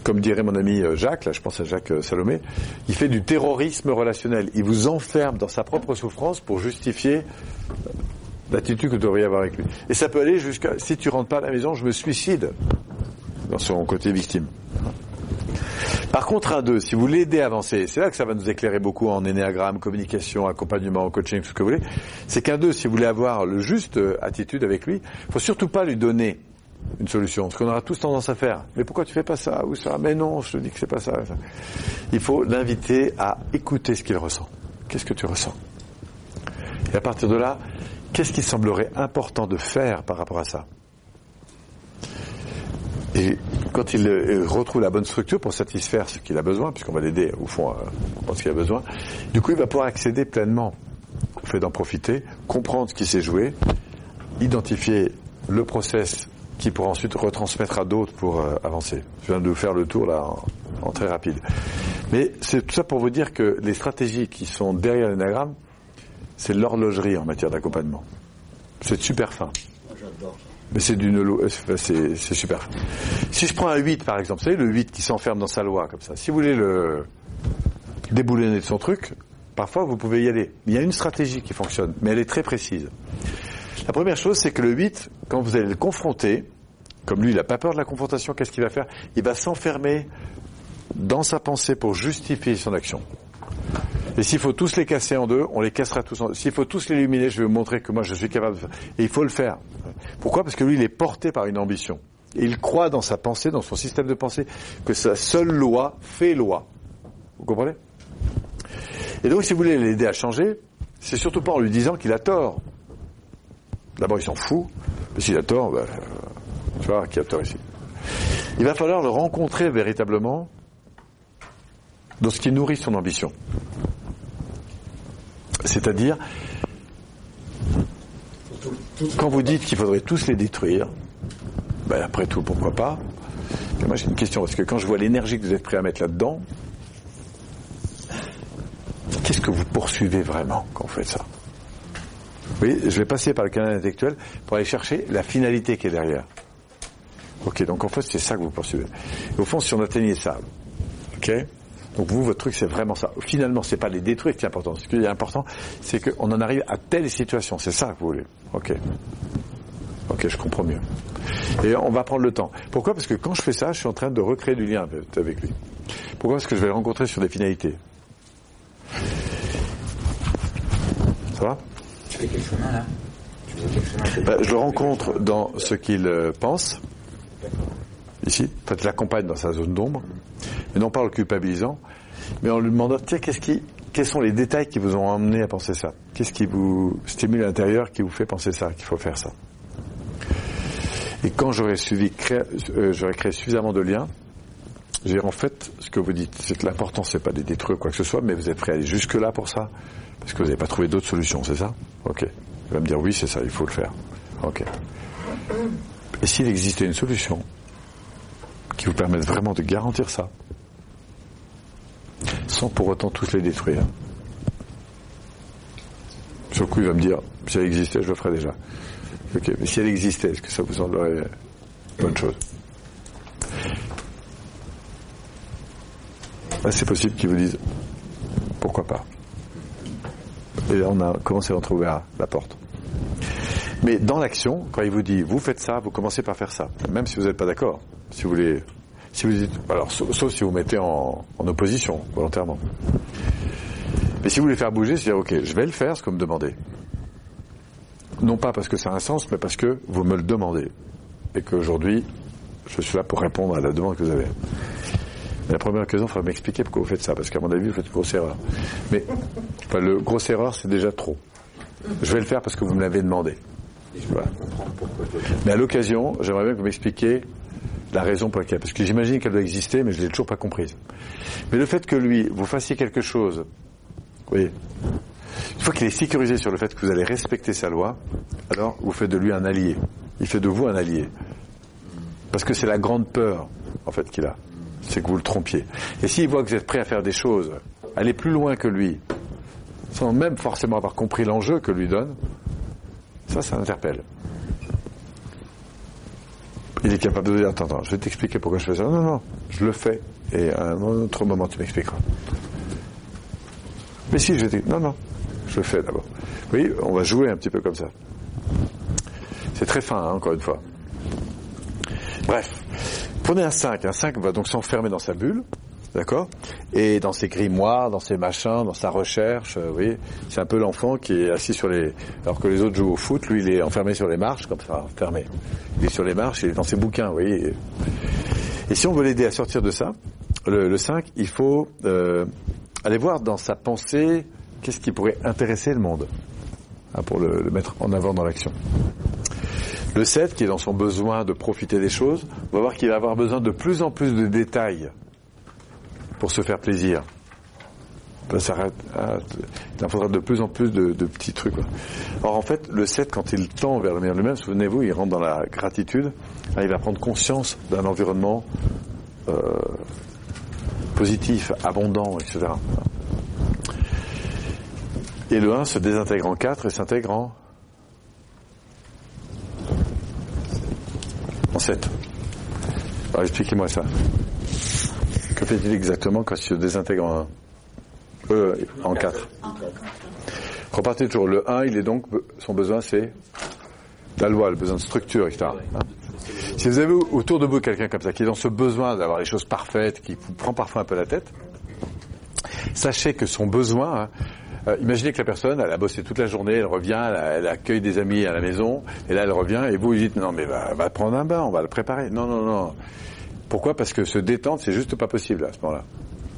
Comme dirait mon ami euh, Jacques, là je pense à Jacques euh, Salomé, il fait du terrorisme relationnel. Il vous enferme dans sa propre souffrance pour justifier euh, l'attitude que vous devriez avoir avec lui. Et ça peut aller jusqu'à si tu rentres pas à la maison, je me suicide dans son côté victime. Par contre, un 2, si vous l'aidez à avancer, c'est là que ça va nous éclairer beaucoup en énéagramme, communication, accompagnement, coaching, tout ce que vous voulez, c'est qu'un 2, si vous voulez avoir le juste attitude avec lui, il faut surtout pas lui donner une solution, ce qu'on aura tous tendance à faire. Mais pourquoi tu fais pas ça ou ça? Mais non, je te dis que c'est pas ça. Il faut l'inviter à écouter ce qu'il ressent. Qu'est-ce que tu ressens? Et à partir de là, qu'est-ce qui semblerait important de faire par rapport à ça? Et quand il euh, retrouve la bonne structure pour satisfaire ce qu'il a besoin, puisqu'on va l'aider au fond à ce qu'il a besoin, du coup il va pouvoir accéder pleinement au fait d'en profiter, comprendre ce qui s'est joué, identifier le process qui pourra ensuite retransmettre à d'autres pour euh, avancer. Je viens de vous faire le tour là en, très rapide. Mais c'est tout ça pour vous dire que les stratégies qui sont derrière l'énagramme, c'est l'horlogerie en matière d'accompagnement. C'est super fin. J'adore mais c'est d'une c'est, c'est super. Si je prends un 8 par exemple, vous savez le 8 qui s'enferme dans sa loi comme ça. Si vous voulez le déboulonner de son truc, parfois vous pouvez y aller. Il y a une stratégie qui fonctionne, mais elle est très précise. La première chose, c'est que le 8, quand vous allez le confronter, comme lui, il n'a pas peur de la confrontation, qu'est-ce qu'il va faire? Il va s'enfermer dans sa pensée pour justifier son action. Et s'il faut tous les casser en deux, on les cassera tous en deux. S'il faut tous l'éliminer, je vais vous montrer que moi je suis capable de faire. Et il faut le faire. Pourquoi? Parce que lui, il est porté par une ambition. Et il croit dans sa pensée, dans son système de pensée, que sa seule loi fait loi. Vous comprenez? Et donc, si vous voulez l'aider à changer, c'est surtout pas en lui disant qu'il a tort. D'abord, il s'en fout. Mais s'il a tort, ben, tu vois, qui a tort ici Il va falloir le rencontrer véritablement dans ce qui nourrit son ambition. C'est-à-dire, quand vous dites qu'il faudrait tous les détruire, ben après tout, pourquoi pas? Moi j'ai une question, parce que quand je vois l'énergie que vous êtes prêt à mettre là-dedans, qu'est-ce que vous poursuivez vraiment quand vous faites ça? Oui, je vais passer par le canal intellectuel pour aller chercher la finalité qui est derrière. Ok, donc en fait c'est ça que vous poursuivez. Au fond, si on atteignait ça, ok donc vous, votre truc, c'est vraiment ça. Finalement, c'est pas les détruire qui est important. Ce qui est important, c'est qu'on en arrive à telle situation. C'est ça que vous voulez. Ok. Ok, je comprends mieux. Et on va prendre le temps. Pourquoi? Parce que quand je fais ça, je suis en train de recréer du lien avec lui. Pourquoi? Parce que je vais rencontrer sur des finalités. Ça va? Tu fais quel chemin là Tu fais quel chemin Ben, Je le rencontre dans ce qu'il euh, pense, ici. En fait, je l'accompagne dans sa zone d'ombre, mais non pas en le culpabilisant, mais en lui demandant, tiens, qu'est-ce qui, quels sont les détails qui vous ont amené à penser ça? Qu'est-ce qui vous stimule à l'intérieur, qui vous fait penser ça, qu'il faut faire ça? Et quand j'aurai suivi, euh, j'aurai créé suffisamment de liens, dirais en fait, ce que vous dites, c'est que l'important, c'est pas de détruire quoi que ce soit, mais vous êtes prêt à aller jusque là pour ça, parce que vous n'avez pas trouvé d'autres solutions, c'est ça? Ok. Il va me dire oui, c'est ça, il faut le faire. Ok. Et s'il existait une solution qui vous permette vraiment de garantir ça, sans pour autant tous les détruire. Sur le coup, il va me dire, si elle existait, je le ferais déjà. Ok, mais si elle existait, est-ce que ça vous semblerait bonne chose? C'est possible qu'ils vous disent, pourquoi pas Et là, on a commencé à à la porte. Mais dans l'action, quand il vous dit, vous faites ça, vous commencez par faire ça, même si vous n'êtes pas d'accord. Si vous voulez, si vous dites, alors sauf, si vous mettez en, en opposition volontairement. Mais si vous voulez faire bouger, c'est dire, ok, je vais le faire, ce que vous me demandez. Non pas parce que ça a un sens, mais parce que vous me le demandez. Et qu'aujourd'hui, je suis là pour répondre à la demande que vous avez. Mais la première occasion, il faudra m'expliquer pourquoi vous faites ça, parce qu'à mon avis, vous faites une grosse erreur. Mais, enfin, le grosse erreur, c'est déjà trop. Je vais le faire parce que vous me l'avez demandé. Voilà. Mais à l'occasion, j'aimerais bien que vous m'expliquiez la raison pour laquelle. Parce que j'imagine qu'elle doit exister, mais je ne l'ai toujours pas comprise. Mais le fait que lui, vous fassiez quelque chose, vous voyez, une fois qu'il est sécurisé sur le fait que vous allez respecter sa loi, alors vous faites de lui un allié. Il fait de vous un allié. Parce que c'est la grande peur, en fait, qu'il a. Que vous le trompiez. Et s'il voit que vous êtes prêt à faire des choses, aller plus loin que lui, sans même forcément avoir compris l'enjeu que lui donne, ça, ça l'interpelle. Il est capable de dire, attends, attends, je vais t'expliquer pourquoi je fais ça. Non, non, je le fais. Et à un autre moment, tu m'expliqueras. Mais si, je dis, non, non, je le fais d'abord. Voyez, on va jouer un petit peu comme ça. C'est très fin, hein, encore une fois. Bref, prenez un 5. Un 5 va donc s'enfermer dans sa bulle, d'accord? Et dans ses grimoires, dans ses machins, dans sa recherche, euh, vous voyez, c'est un peu l'enfant qui est assis sur les... Alors que les autres jouent au foot, lui, il est enfermé sur les marches, comme ça, fermé. Il est sur les marches, il est dans ses bouquins, vous voyez. Et si on veut l'aider à sortir de ça, le, le 5, il faut euh, aller voir dans sa pensée qu'est-ce qui pourrait intéresser le monde, hein, pour le mettre en avant dans l'action. Le 7, qui est dans son besoin de profiter des choses, va voir qu'il va avoir besoin de plus en plus de détails pour se faire plaisir. Il en faudra de plus en plus de, petits trucs. Or, en fait, le 7, quand il tend vers le meilleur lui-même, souvenez-vous, il rentre dans la gratitude, il va prendre conscience d'un environnement euh, positif, abondant, etc. Et le 1 se désintègre en 4 et s'intègre en en 7. Alors expliquez-moi ça. Que fait-il exactement quand il se désintègre en 1 euh, En 4. Repartez toujours. Le 1, il est donc, son besoin c'est la loi, le besoin de structure, etc. Hein si vous avez autour de vous quelqu'un comme ça, qui est dans ce besoin d'avoir les choses parfaites, qui vous prend parfois un peu la tête, sachez que son besoin, hein, euh, imaginez que la personne, elle a bossé toute la journée, elle revient, elle, accueille des amis à la maison, et là elle revient, et vous lui dites, non mais va, prendre un bain, on va le préparer. Non, non, non. Pourquoi? Parce que se détendre, c'est juste pas possible à ce moment-là.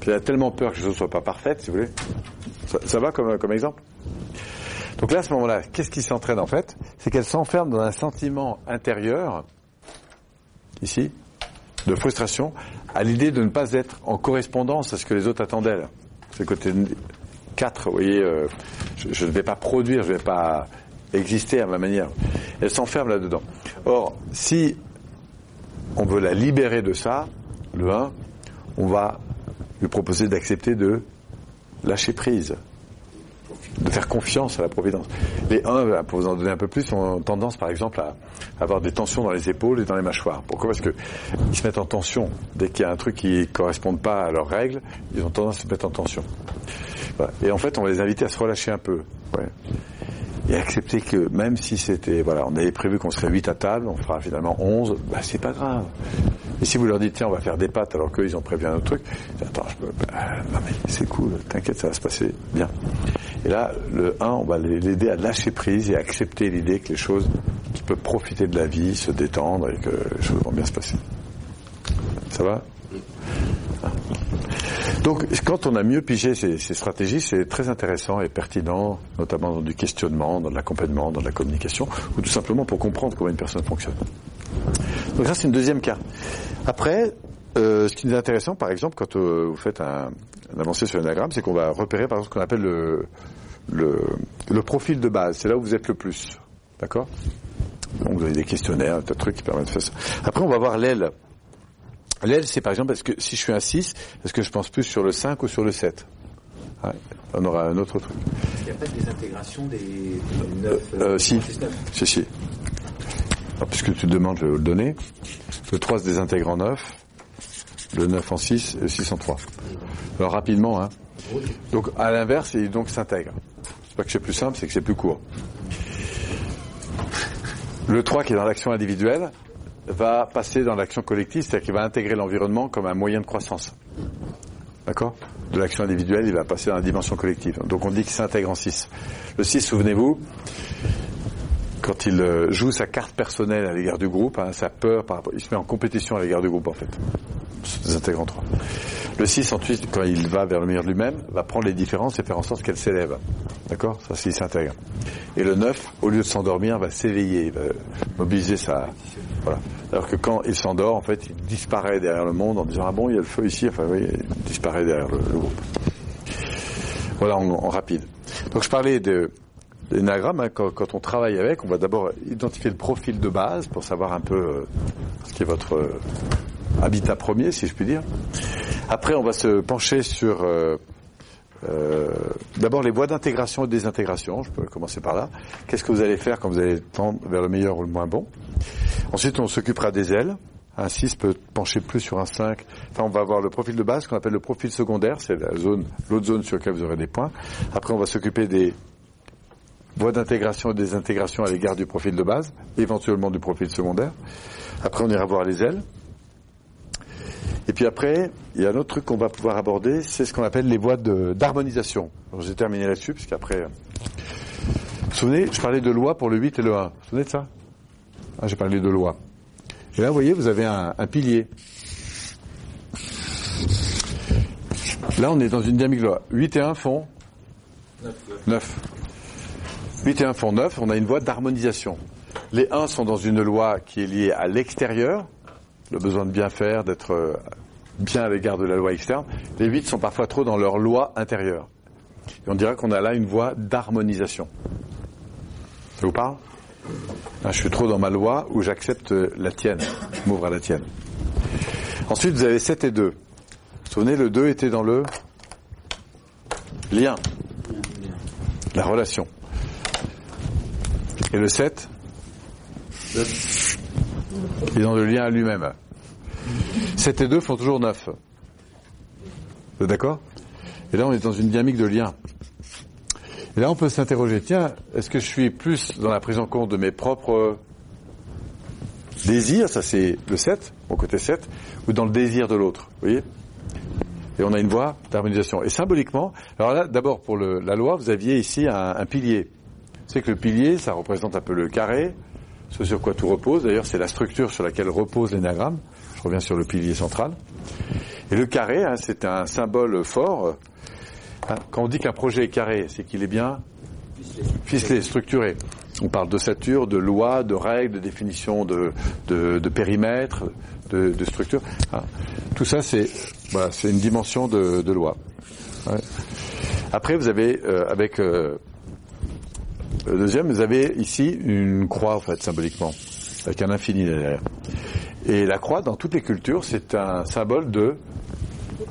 Elle a tellement peur que les choses soient pas parfaites, si vous voulez. Ça, ça va comme, comme exemple? Donc là, à ce moment-là, qu'est-ce qui s'entraîne en fait? C'est qu'elle s'enferme dans un sentiment intérieur, ici, de frustration, à l'idée de ne pas être en correspondance à ce que les autres attendent d'elle. C'est le côté 4, vous voyez, euh, je, ne vais pas produire, je ne vais pas exister à ma manière. Elle s'enferme là-dedans. Or, si on veut la libérer de ça, le 1, on va lui proposer d'accepter de lâcher prise, de faire confiance à la Providence. Les 1, pour vous en donner un peu plus, ont tendance par exemple à avoir des tensions dans les épaules et dans les mâchoires. Pourquoi? Parce que ils se mettent en tension. Dès qu'il y a un truc qui ne correspond pas à leurs règles, ils ont tendance à se mettre en tension. Et en fait, on va les inviter à se relâcher un peu. Et accepter que même si c'était, voilà, on avait prévu qu'on serait 8 à table, on fera finalement 11, bah c'est pas grave. Et si vous leur dites, tiens, on va faire des pâtes alors qu'eux, ils ont prévu un autre truc, attends, je peux, bah, non mais c'est cool, t'inquiète, ça va se passer bien. Et là, le 1, on va l'aider à lâcher prise et accepter l'idée que les choses, qu'il peut profiter de la vie, se détendre et que les choses vont bien se passer. Ça va? Donc, quand on a mieux pigé ces, stratégies, c'est très intéressant et pertinent, notamment dans du questionnement, dans l'accompagnement, dans la communication, ou tout simplement pour comprendre comment une personne fonctionne. Donc ça, c'est une deuxième carte. Après, euh, ce qui est intéressant, par exemple, quand euh, vous faites un, un avancé sur l'anagramme, c'est qu'on va repérer, par exemple, ce qu'on appelle le, le, le profil de base. C'est là où vous êtes le plus. D'accord? Donc, vous avez des questionnaires, un tas de trucs qui permettent de faire ça. Après, on va voir l'aile. L'aile, c'est par exemple, est-ce que si je suis un 6, est-ce que je pense plus sur le 5 ou sur le 7 ouais, On aura un autre truc. Il n'y a pas de désintégration des, des 9 Euh, si. 6, 9. Si, si. Alors, puisque tu demandes, je vais vous le donner. Le 3 se désintègre en 9, le 9 en 6 et le 6 en 3. Alors rapidement, hein. Donc à l'inverse, il donc s'intègre. C'est pas que c'est plus simple, c'est que c'est plus court. Le 3 qui est dans l'action individuelle va passer dans l'action collective, c'est-à-dire qu'il va intégrer l'environnement comme un moyen de croissance. D'accord? De l'action individuelle, il va passer dans la dimension collective. Donc on dit qu'il s'intègre en 6. Le 6, souvenez-vous, quand il euh, joue sa carte personnelle à l'égard du groupe, hein, sa peur, par il se met en compétition à l'égard du groupe en fait. Désintègre en 3. Le 6, ensuite, quand il va vers le meilleur lui-même, va prendre les différences et faire en sorte qu'elles s'élèvent. D'accord? Ça, c'est s'intègre. Et le 9, au lieu de s'endormir, va s'éveiller, il va mobiliser sa... Voilà. Alors que quand il s'endort, en fait, il disparaît derrière le monde en disant « Ah bon, il y a le feu ici », enfin oui, il disparaît derrière le, groupe. Voilà, en rapide. Donc je parlais de l'énagramme, hein, quand, on travaille avec, on va d'abord identifier le profil de base pour savoir un peu euh, ce qui est votre euh, habitat premier, si je puis dire. Après, on va se pencher sur euh, d'abord les voies d'intégration et de désintégration. Je peux commencer par là. Qu'est-ce que vous allez faire quand vous allez tendre vers le meilleur ou le moins bon? Ensuite, on s'occupera des ailes. Un 6 peut pencher plus sur un 5. Enfin, on va avoir le profil de base qu'on appelle le profil secondaire. C'est la zone, l'autre zone sur laquelle vous aurez des points. Après, on va s'occuper des voies d'intégration et des intégrations à l'égard du profil de base, éventuellement du profil secondaire. Après, on ira voir les ailes. Et puis après, il y a un autre truc qu'on va pouvoir aborder, c'est ce qu'on appelle les voies d'harmonisation. J'ai terminé là-dessus, puisqu'après... euh, Vous vous souvenez, je parlais de loi pour le 8 et le 1. Vous vous souvenez de ça? Ah, J'ai parlé de loi. Et là, vous voyez, vous avez un, un pilier. Là, on est dans une dynamique de loi. 8 et 1 font 9. 8 et 1 font 9, on a une voie d'harmonisation. Les 1 sont dans une loi qui est liée à l'extérieur, le besoin de bien faire, d'être euh, bien à l'égard de la loi externe. Les 8 sont parfois trop dans leur loi intérieure. Et on dirait qu'on a là une voie d'harmonisation. Ça vous parle? Hein, Je suis trop dans ma loi où j'accepte euh, la tienne, je m'ouvre à la tienne. Ensuite, vous avez 7 et 2. Vous vous souvenez, le 2 était dans le lien, la relation. Et le 7 est dans le lien à lui-même. 7 et 2 font toujours 9. Vous êtes d'accord? Et là, on est dans une dynamique de lien. Et là, on peut s'interroger, tiens, est-ce que je suis plus dans la prise en compte de mes propres désirs, ça c'est le 7, mon côté 7, ou dans le désir de l'autre, vous voyez? Et on a une voie d'harmonisation. Et symboliquement, alors là, d'abord pour la loi, vous aviez ici un pilier. C'est que le pilier, ça représente un peu le carré, ce sur quoi tout repose. D'ailleurs, c'est la structure sur laquelle repose l'énagramme. Je reviens sur le pilier central. Et le carré, hein, c'est un symbole fort. Hein, Quand on dit qu'un projet est carré, c'est qu'il est bien ficelé, structuré. On parle d'ossature, de loi, de règles, de définition de, de, de périmètre, de, de structure. hein. Tout ça, c'est voilà, une dimension de, loi. Après, vous avez euh, avec euh, le deuxième, vous avez ici une croix en fait symboliquement, avec un infini derrière. Et la croix, dans toutes les cultures, c'est un symbole de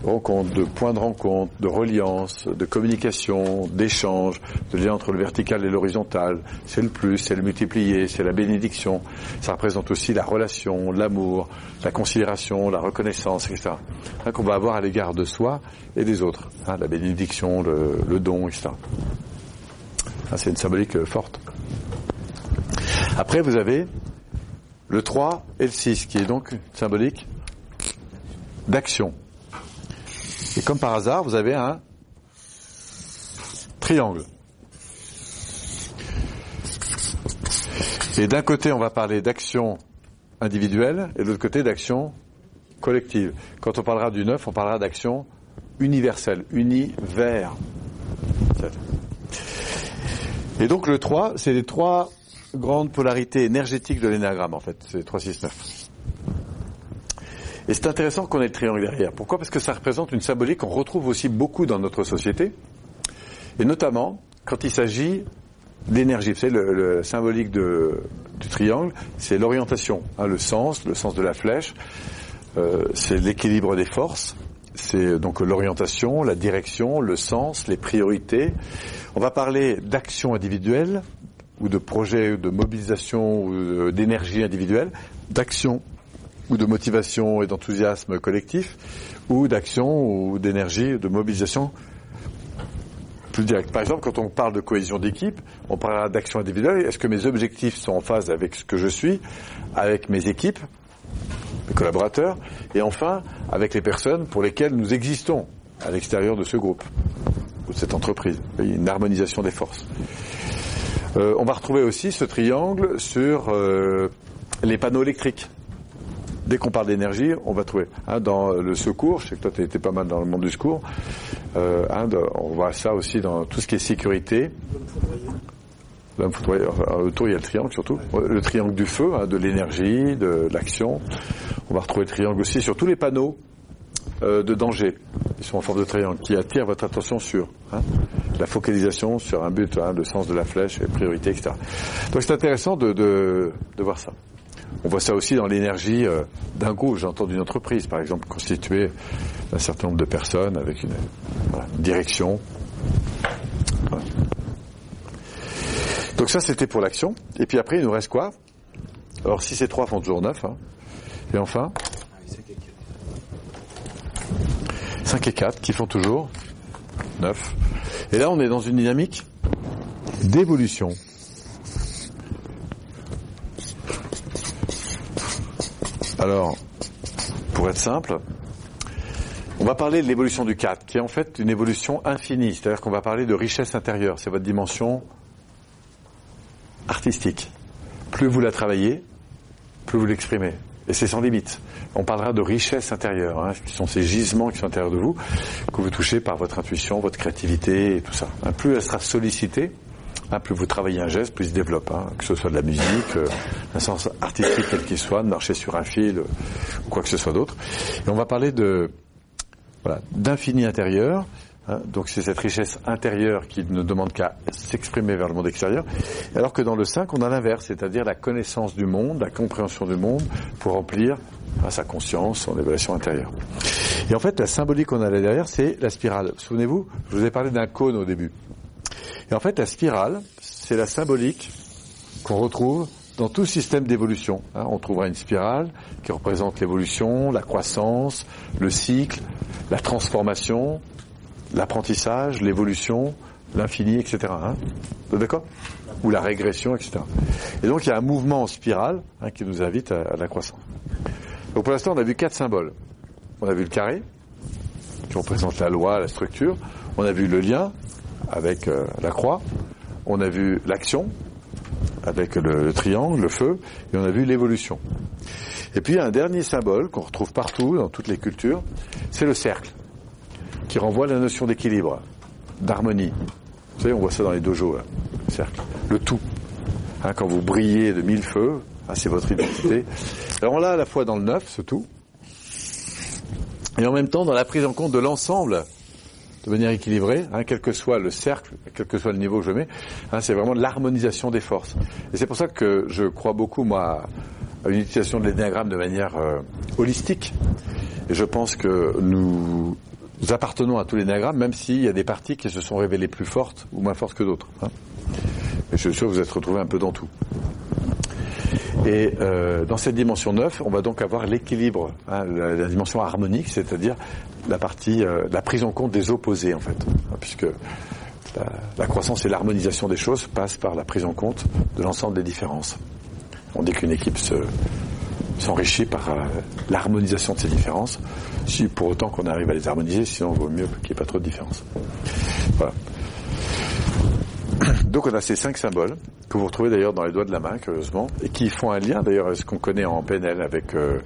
rencontre, de point de rencontre, de reliance, de communication, d'échange, de lien entre le vertical et l'horizontal. C'est le plus, c'est le multiplié, c'est la bénédiction. Ça représente aussi la relation, l'amour, la considération, la reconnaissance, etc. Hein, qu'on va avoir à l'égard de soi et des autres. Hein, la bénédiction, le, le don, etc. Hein, c'est une symbolique euh, forte. Après, vous avez le 3 et le 6, qui est donc symbolique d'action. Et comme par hasard, vous avez un triangle. Et d'un côté, on va parler d'action individuelle, et de l'autre côté, d'action collective. Quand on parlera du 9, on parlera d'action universelle, unie vers. Et donc le 3, c'est les trois grandes polarités énergétiques de l'énagramme, en fait. C'est 3, 6, 9. Et c'est intéressant qu'on ait le triangle derrière. Pourquoi? Parce que ça représente une symbolique qu'on retrouve aussi beaucoup dans notre société, et notamment quand il s'agit d'énergie. Vous savez, le, symbolique du triangle, c'est l'orientation, hein, le sens, le sens de la flèche, euh, c'est l'équilibre des forces, c'est donc l'orientation, la direction, le sens, les priorités. On va parler d'action individuelle, ou de projet de mobilisation ou d'énergie individuelle, d'action ou de motivation et d'enthousiasme collectif, ou d'action ou d'énergie, de mobilisation plus directe. Par exemple, quand on parle de cohésion d'équipe, on parlera d'action individuelle. Est-ce que mes objectifs sont en phase avec ce que je suis, avec mes équipes, collaborateurs, et enfin avec les personnes pour lesquelles nous existons à l'extérieur de ce groupe ou de cette entreprise. Une harmonisation des forces. Euh, on va retrouver aussi ce triangle sur euh, les panneaux électriques dès qu'on parle d'énergie, on va trouver. Hein, dans le secours, je sais que toi tu été pas mal dans le monde du secours, euh, hein, on voit ça aussi dans tout ce qui est sécurité. Autour il y a le triangle surtout, le triangle du feu, hein, de l'énergie, de l'action. On va retrouver le triangle aussi sur tous les panneaux euh, de danger. Ils sont en forme de triangle qui attirent votre attention sur hein, la focalisation sur un but, hein, le sens de la flèche, les priorités, etc. Donc c'est intéressant de, voir ça. On voit ça aussi dans l'énergie euh, d'un groupe, j'entends d'une entreprise, par exemple, constituée d'un certain nombre de personnes avec une direction. Voilà. Donc ça, c'était pour l'action. Et puis après, il nous reste quoi? Alors 6 et 3 font toujours 9. Hein. Et enfin 5 et 4 qui font toujours 9. Et là, on est dans une dynamique d'évolution. Alors, pour être simple, on va parler de l'évolution du 4, qui est en fait une évolution infinie, c'est-à-dire qu'on va parler de richesse intérieure, c'est votre dimension artistique. Plus vous la travaillez, plus vous l'exprimez. Et c'est sans limite. On parlera de richesse intérieure, hein, qui sont ces gisements qui sont à l'intérieur de vous, que vous touchez par votre intuition, votre créativité et tout ça. Hein, plus elle sera sollicitée, Hein, plus vous travaillez un geste, plus il se développe. Hein, que ce soit de la musique, euh, un sens artistique quel qu'il soit, de marcher sur un fil, euh, ou quoi que ce soit d'autre. Et on va parler de voilà, d'infini intérieur. Hein, donc c'est cette richesse intérieure qui ne demande qu'à s'exprimer vers le monde extérieur. Alors que dans le 5, on a l'inverse, c'est-à-dire la connaissance du monde, la compréhension du monde pour remplir hein, sa conscience, son évaluation intérieure. Et en fait, la symbolique qu'on a là derrière, c'est la spirale. Souvenez-vous, je vous ai parlé d'un cône au début. Et en fait, la spirale, c'est la symbolique qu'on retrouve dans tout système d'évolution. Hein, on trouvera une spirale qui représente l'évolution, la croissance, le cycle, la transformation, l'apprentissage, l'évolution, l'infini, etc. Hein. D'accord? Ou la régression, etc. Et donc il y a un mouvement en spirale hein, qui nous invite à, la croissance. Donc pour l'instant, on a vu quatre symboles. On a vu le carré, qui représente la loi, la structure. On a vu le lien, avec euh, la croix, on a vu l'action avec le, le, triangle, le feu, et on a vu l'évolution. Et puis un dernier symbole qu'on retrouve partout dans toutes les cultures, c'est le cercle, qui renvoie à la notion d'équilibre, d'harmonie. Vous savez, on voit ça dans les dojos, là, le cercle, le tout. Hein, quand vous brillez de mille feux, hein, c'est votre identité. Alors on l'a à la fois dans le neuf, ce tout, et en même temps dans la prise en compte de l'ensemble de manière équilibrée, hein, quel que soit le cercle, quel que soit le niveau que je mets. Hein, c'est vraiment l'harmonisation des forces. Et c'est pour ça que je crois beaucoup, moi, à une utilisation de l'énéagramme de manière euh, holistique. Et je pense que nous appartenons à tous les néagrammes, même s'il y a des parties qui se sont révélées plus fortes ou moins fortes que d'autres. hein. Et je suis sûr que vous êtes retrouvés un peu dans tout. Et euh, dans cette dimension 9, on va donc avoir l'équilibre, hein, la, dimension harmonique, c'est-à-dire la partie, euh, la prise en compte des opposés en fait, hein, puisque la croissance et l'harmonisation des choses passent par la prise en compte de l'ensemble des différences. On dit qu'une équipe se, s'enrichit par euh, l'harmonisation de ces différences, si pour autant qu'on arrive à les harmoniser, sinon il vaut mieux qu'il n'y ait pas trop de différences. Voilà. Donc on a ces cinq symboles que vous retrouvez d'ailleurs dans les doigts de la main, curieusement, et qui font un lien d'ailleurs à ce qu'on connaît en PNL avec euh,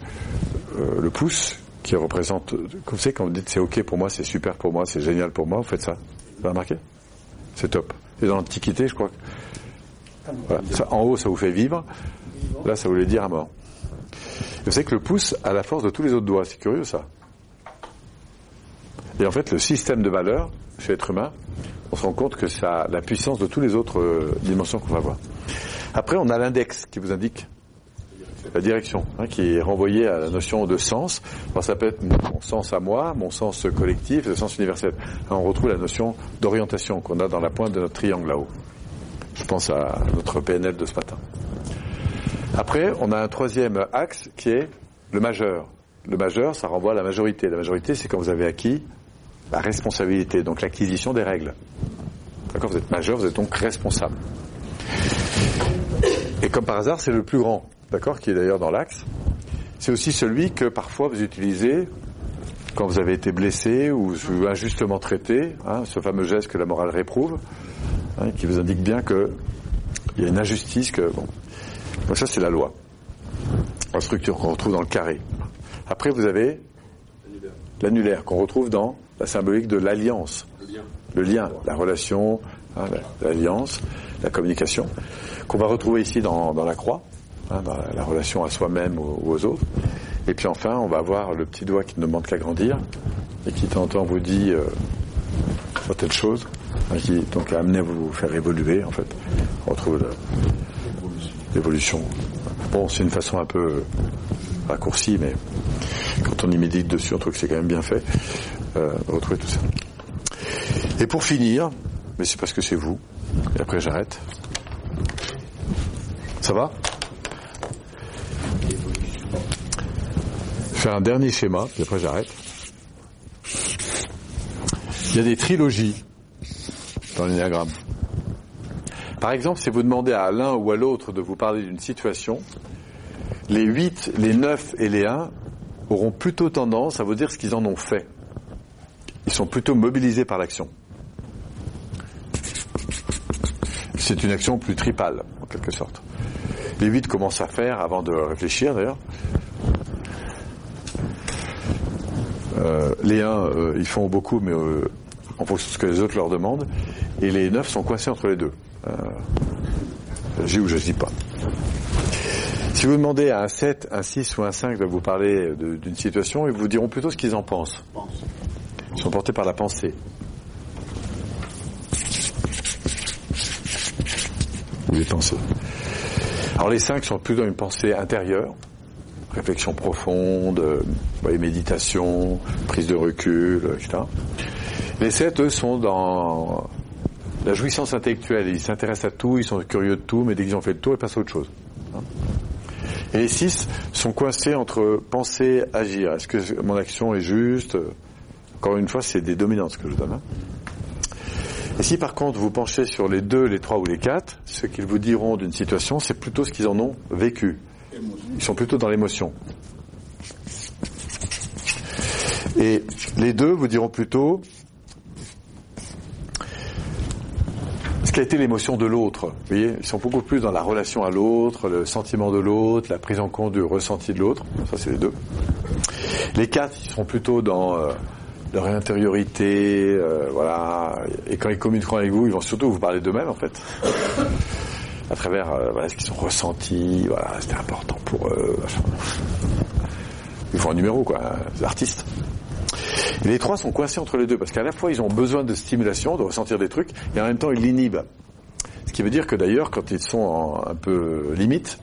euh, le pouce, qui représente, comme vous savez, quand vous dites c'est ok pour moi, c'est super pour moi, c'est génial pour moi, vous faites ça. Vous avez remarqué? C'est top. Et dans l'Antiquité, je crois en haut, ça vous fait vivre. Là, ça voulait dire à mort. Vous savez que le pouce a la force de tous les autres doigts. C'est curieux, ça. Et en fait, le système de valeurs chez l'être humain, on se rend compte que ça a la puissance de toutes les autres euh, dimensions qu'on va voir. Après, on a l'index qui vous indique la direction, hein, qui est renvoyée à la notion de sens. Alors, ça peut être mon sens à moi, mon sens collectif, le sens universel. On retrouve la notion d'orientation qu'on a dans la pointe de notre triangle là-haut. Je pense à notre PNL de ce matin. Après, on a un troisième axe qui est le majeur. Le majeur, ça renvoie à la majorité. La majorité, c'est quand vous avez acquis la responsabilité, donc l'acquisition des règles. D'accord Vous êtes majeur, vous êtes donc responsable. Et comme par hasard, c'est le plus grand, d'accord Qui est d'ailleurs dans l'axe. C'est aussi celui que parfois vous utilisez quand vous avez été blessé ou injustement traité, hein, ce fameux geste que la morale réprouve, hein, qui vous indique bien que il y a une injustice que bon. Donc ça c'est la loi, la structure qu'on retrouve dans le carré. Après vous avez l'annulaire qu'on retrouve dans la symbolique de l'alliance, le lien, la relation, hein, la- l'alliance, la communication, qu'on va retrouver ici dans, dans la croix, hein, dans la, la relation à soi-même ou, ou aux autres. Et puis enfin, on va avoir le petit doigt qui ne demande qu'à grandir et qui de temps en temps vous dit euh, chose, hein, qui donc a amené à vous faire évoluer en fait. On retrouve le- l'évolution. Bon, c'est une façon un peu raccourcie, mais quand on y médite dessus, on trouve que c'est quand même bien fait, euh, retrouver tout ça. Et pour finir, mais c'est parce que c'est vous, et après j'arrête. Ça va? Fais un dernier schéma, puis après j'arrête. Il y a des trilogies dans l'énéagramme. Par exemple, si vous demandez à l'un ou à l'autre de vous parler d'une situation, les 8, les 9 et les 1 auront plutôt tendance à vous dire ce qu'ils en ont fait. Ils sont plutôt mobilisés par l'action. C'est une action plus tripale, en quelque sorte. Les 8 commencent à faire avant de réfléchir, d'ailleurs. Euh, les 1, euh, ils font beaucoup, mais euh, en fonction de ce que les autres leur demandent. Et les 9 sont coincés entre les deux. Euh, J'y ou je dis pas. Si vous demandez à un 7, un 6 ou un 5 de vous parler d'une situation, ils vous diront plutôt ce qu'ils en pensent. Ils sont portés par la pensée. Ou les pensées. Alors les 5 sont plutôt dans une pensée intérieure, réflexion profonde, euh, méditation, prise de recul, etc. Les 7, eux, sont dans la jouissance intellectuelle. Ils s'intéressent à tout, ils sont curieux de tout, mais dès qu'ils ont fait le tour, ils passent à autre chose. Hein. Et les 6 sont coincés entre penser, agir. Est-ce que mon action est juste? Encore une fois, c'est des dominantes que je donne. hein. Et si par contre vous penchez sur les 2, les 3 ou les 4, ce qu'ils vous diront d'une situation, c'est plutôt ce qu'ils en ont vécu. Ils sont plutôt dans l'émotion. Et les deux vous diront plutôt qu'a été l'émotion de l'autre. Vous voyez, ils sont beaucoup plus dans la relation à l'autre, le sentiment de l'autre, la prise en compte du ressenti de l'autre. Ça, c'est les deux. Les quatre, ils seront plutôt dans leur intériorité, euh, voilà. Et quand ils communiqueront avec vous, ils vont surtout vous parler d'eux-mêmes, en fait. à travers euh, ce qu'ils ont ressenti, voilà, c'était important pour eux. Ils font un numéro, quoi, hein, des artistes. Les trois sont coincés entre les deux parce qu'à la fois ils ont besoin de stimulation, de ressentir des trucs, et en même temps ils l'inhibent. Ce qui veut dire que d'ailleurs, quand ils sont un peu limite,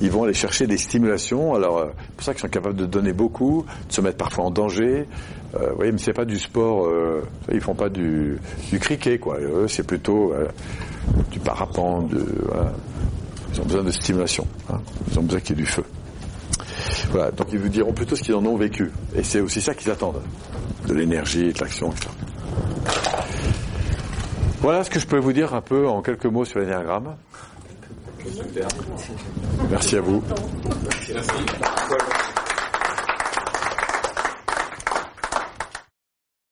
ils vont aller chercher des stimulations. Alors, euh, c'est pour ça qu'ils sont capables de donner beaucoup, de se mettre parfois en danger. Euh, vous voyez, mais c'est pas du sport. Euh, ils font pas du, du cricket, quoi. Eux, c'est plutôt euh, du parapente. Ils ont besoin de stimulation. hein. Ils ont besoin qu'il y ait du feu. Voilà. Donc, ils vous diront plutôt ce qu'ils en ont vécu. Et c'est aussi ça qu'ils attendent. De l'énergie, de l'action, etc. Voilà ce que je peux vous dire un peu en quelques mots sur l'énéagramme. Merci à vous.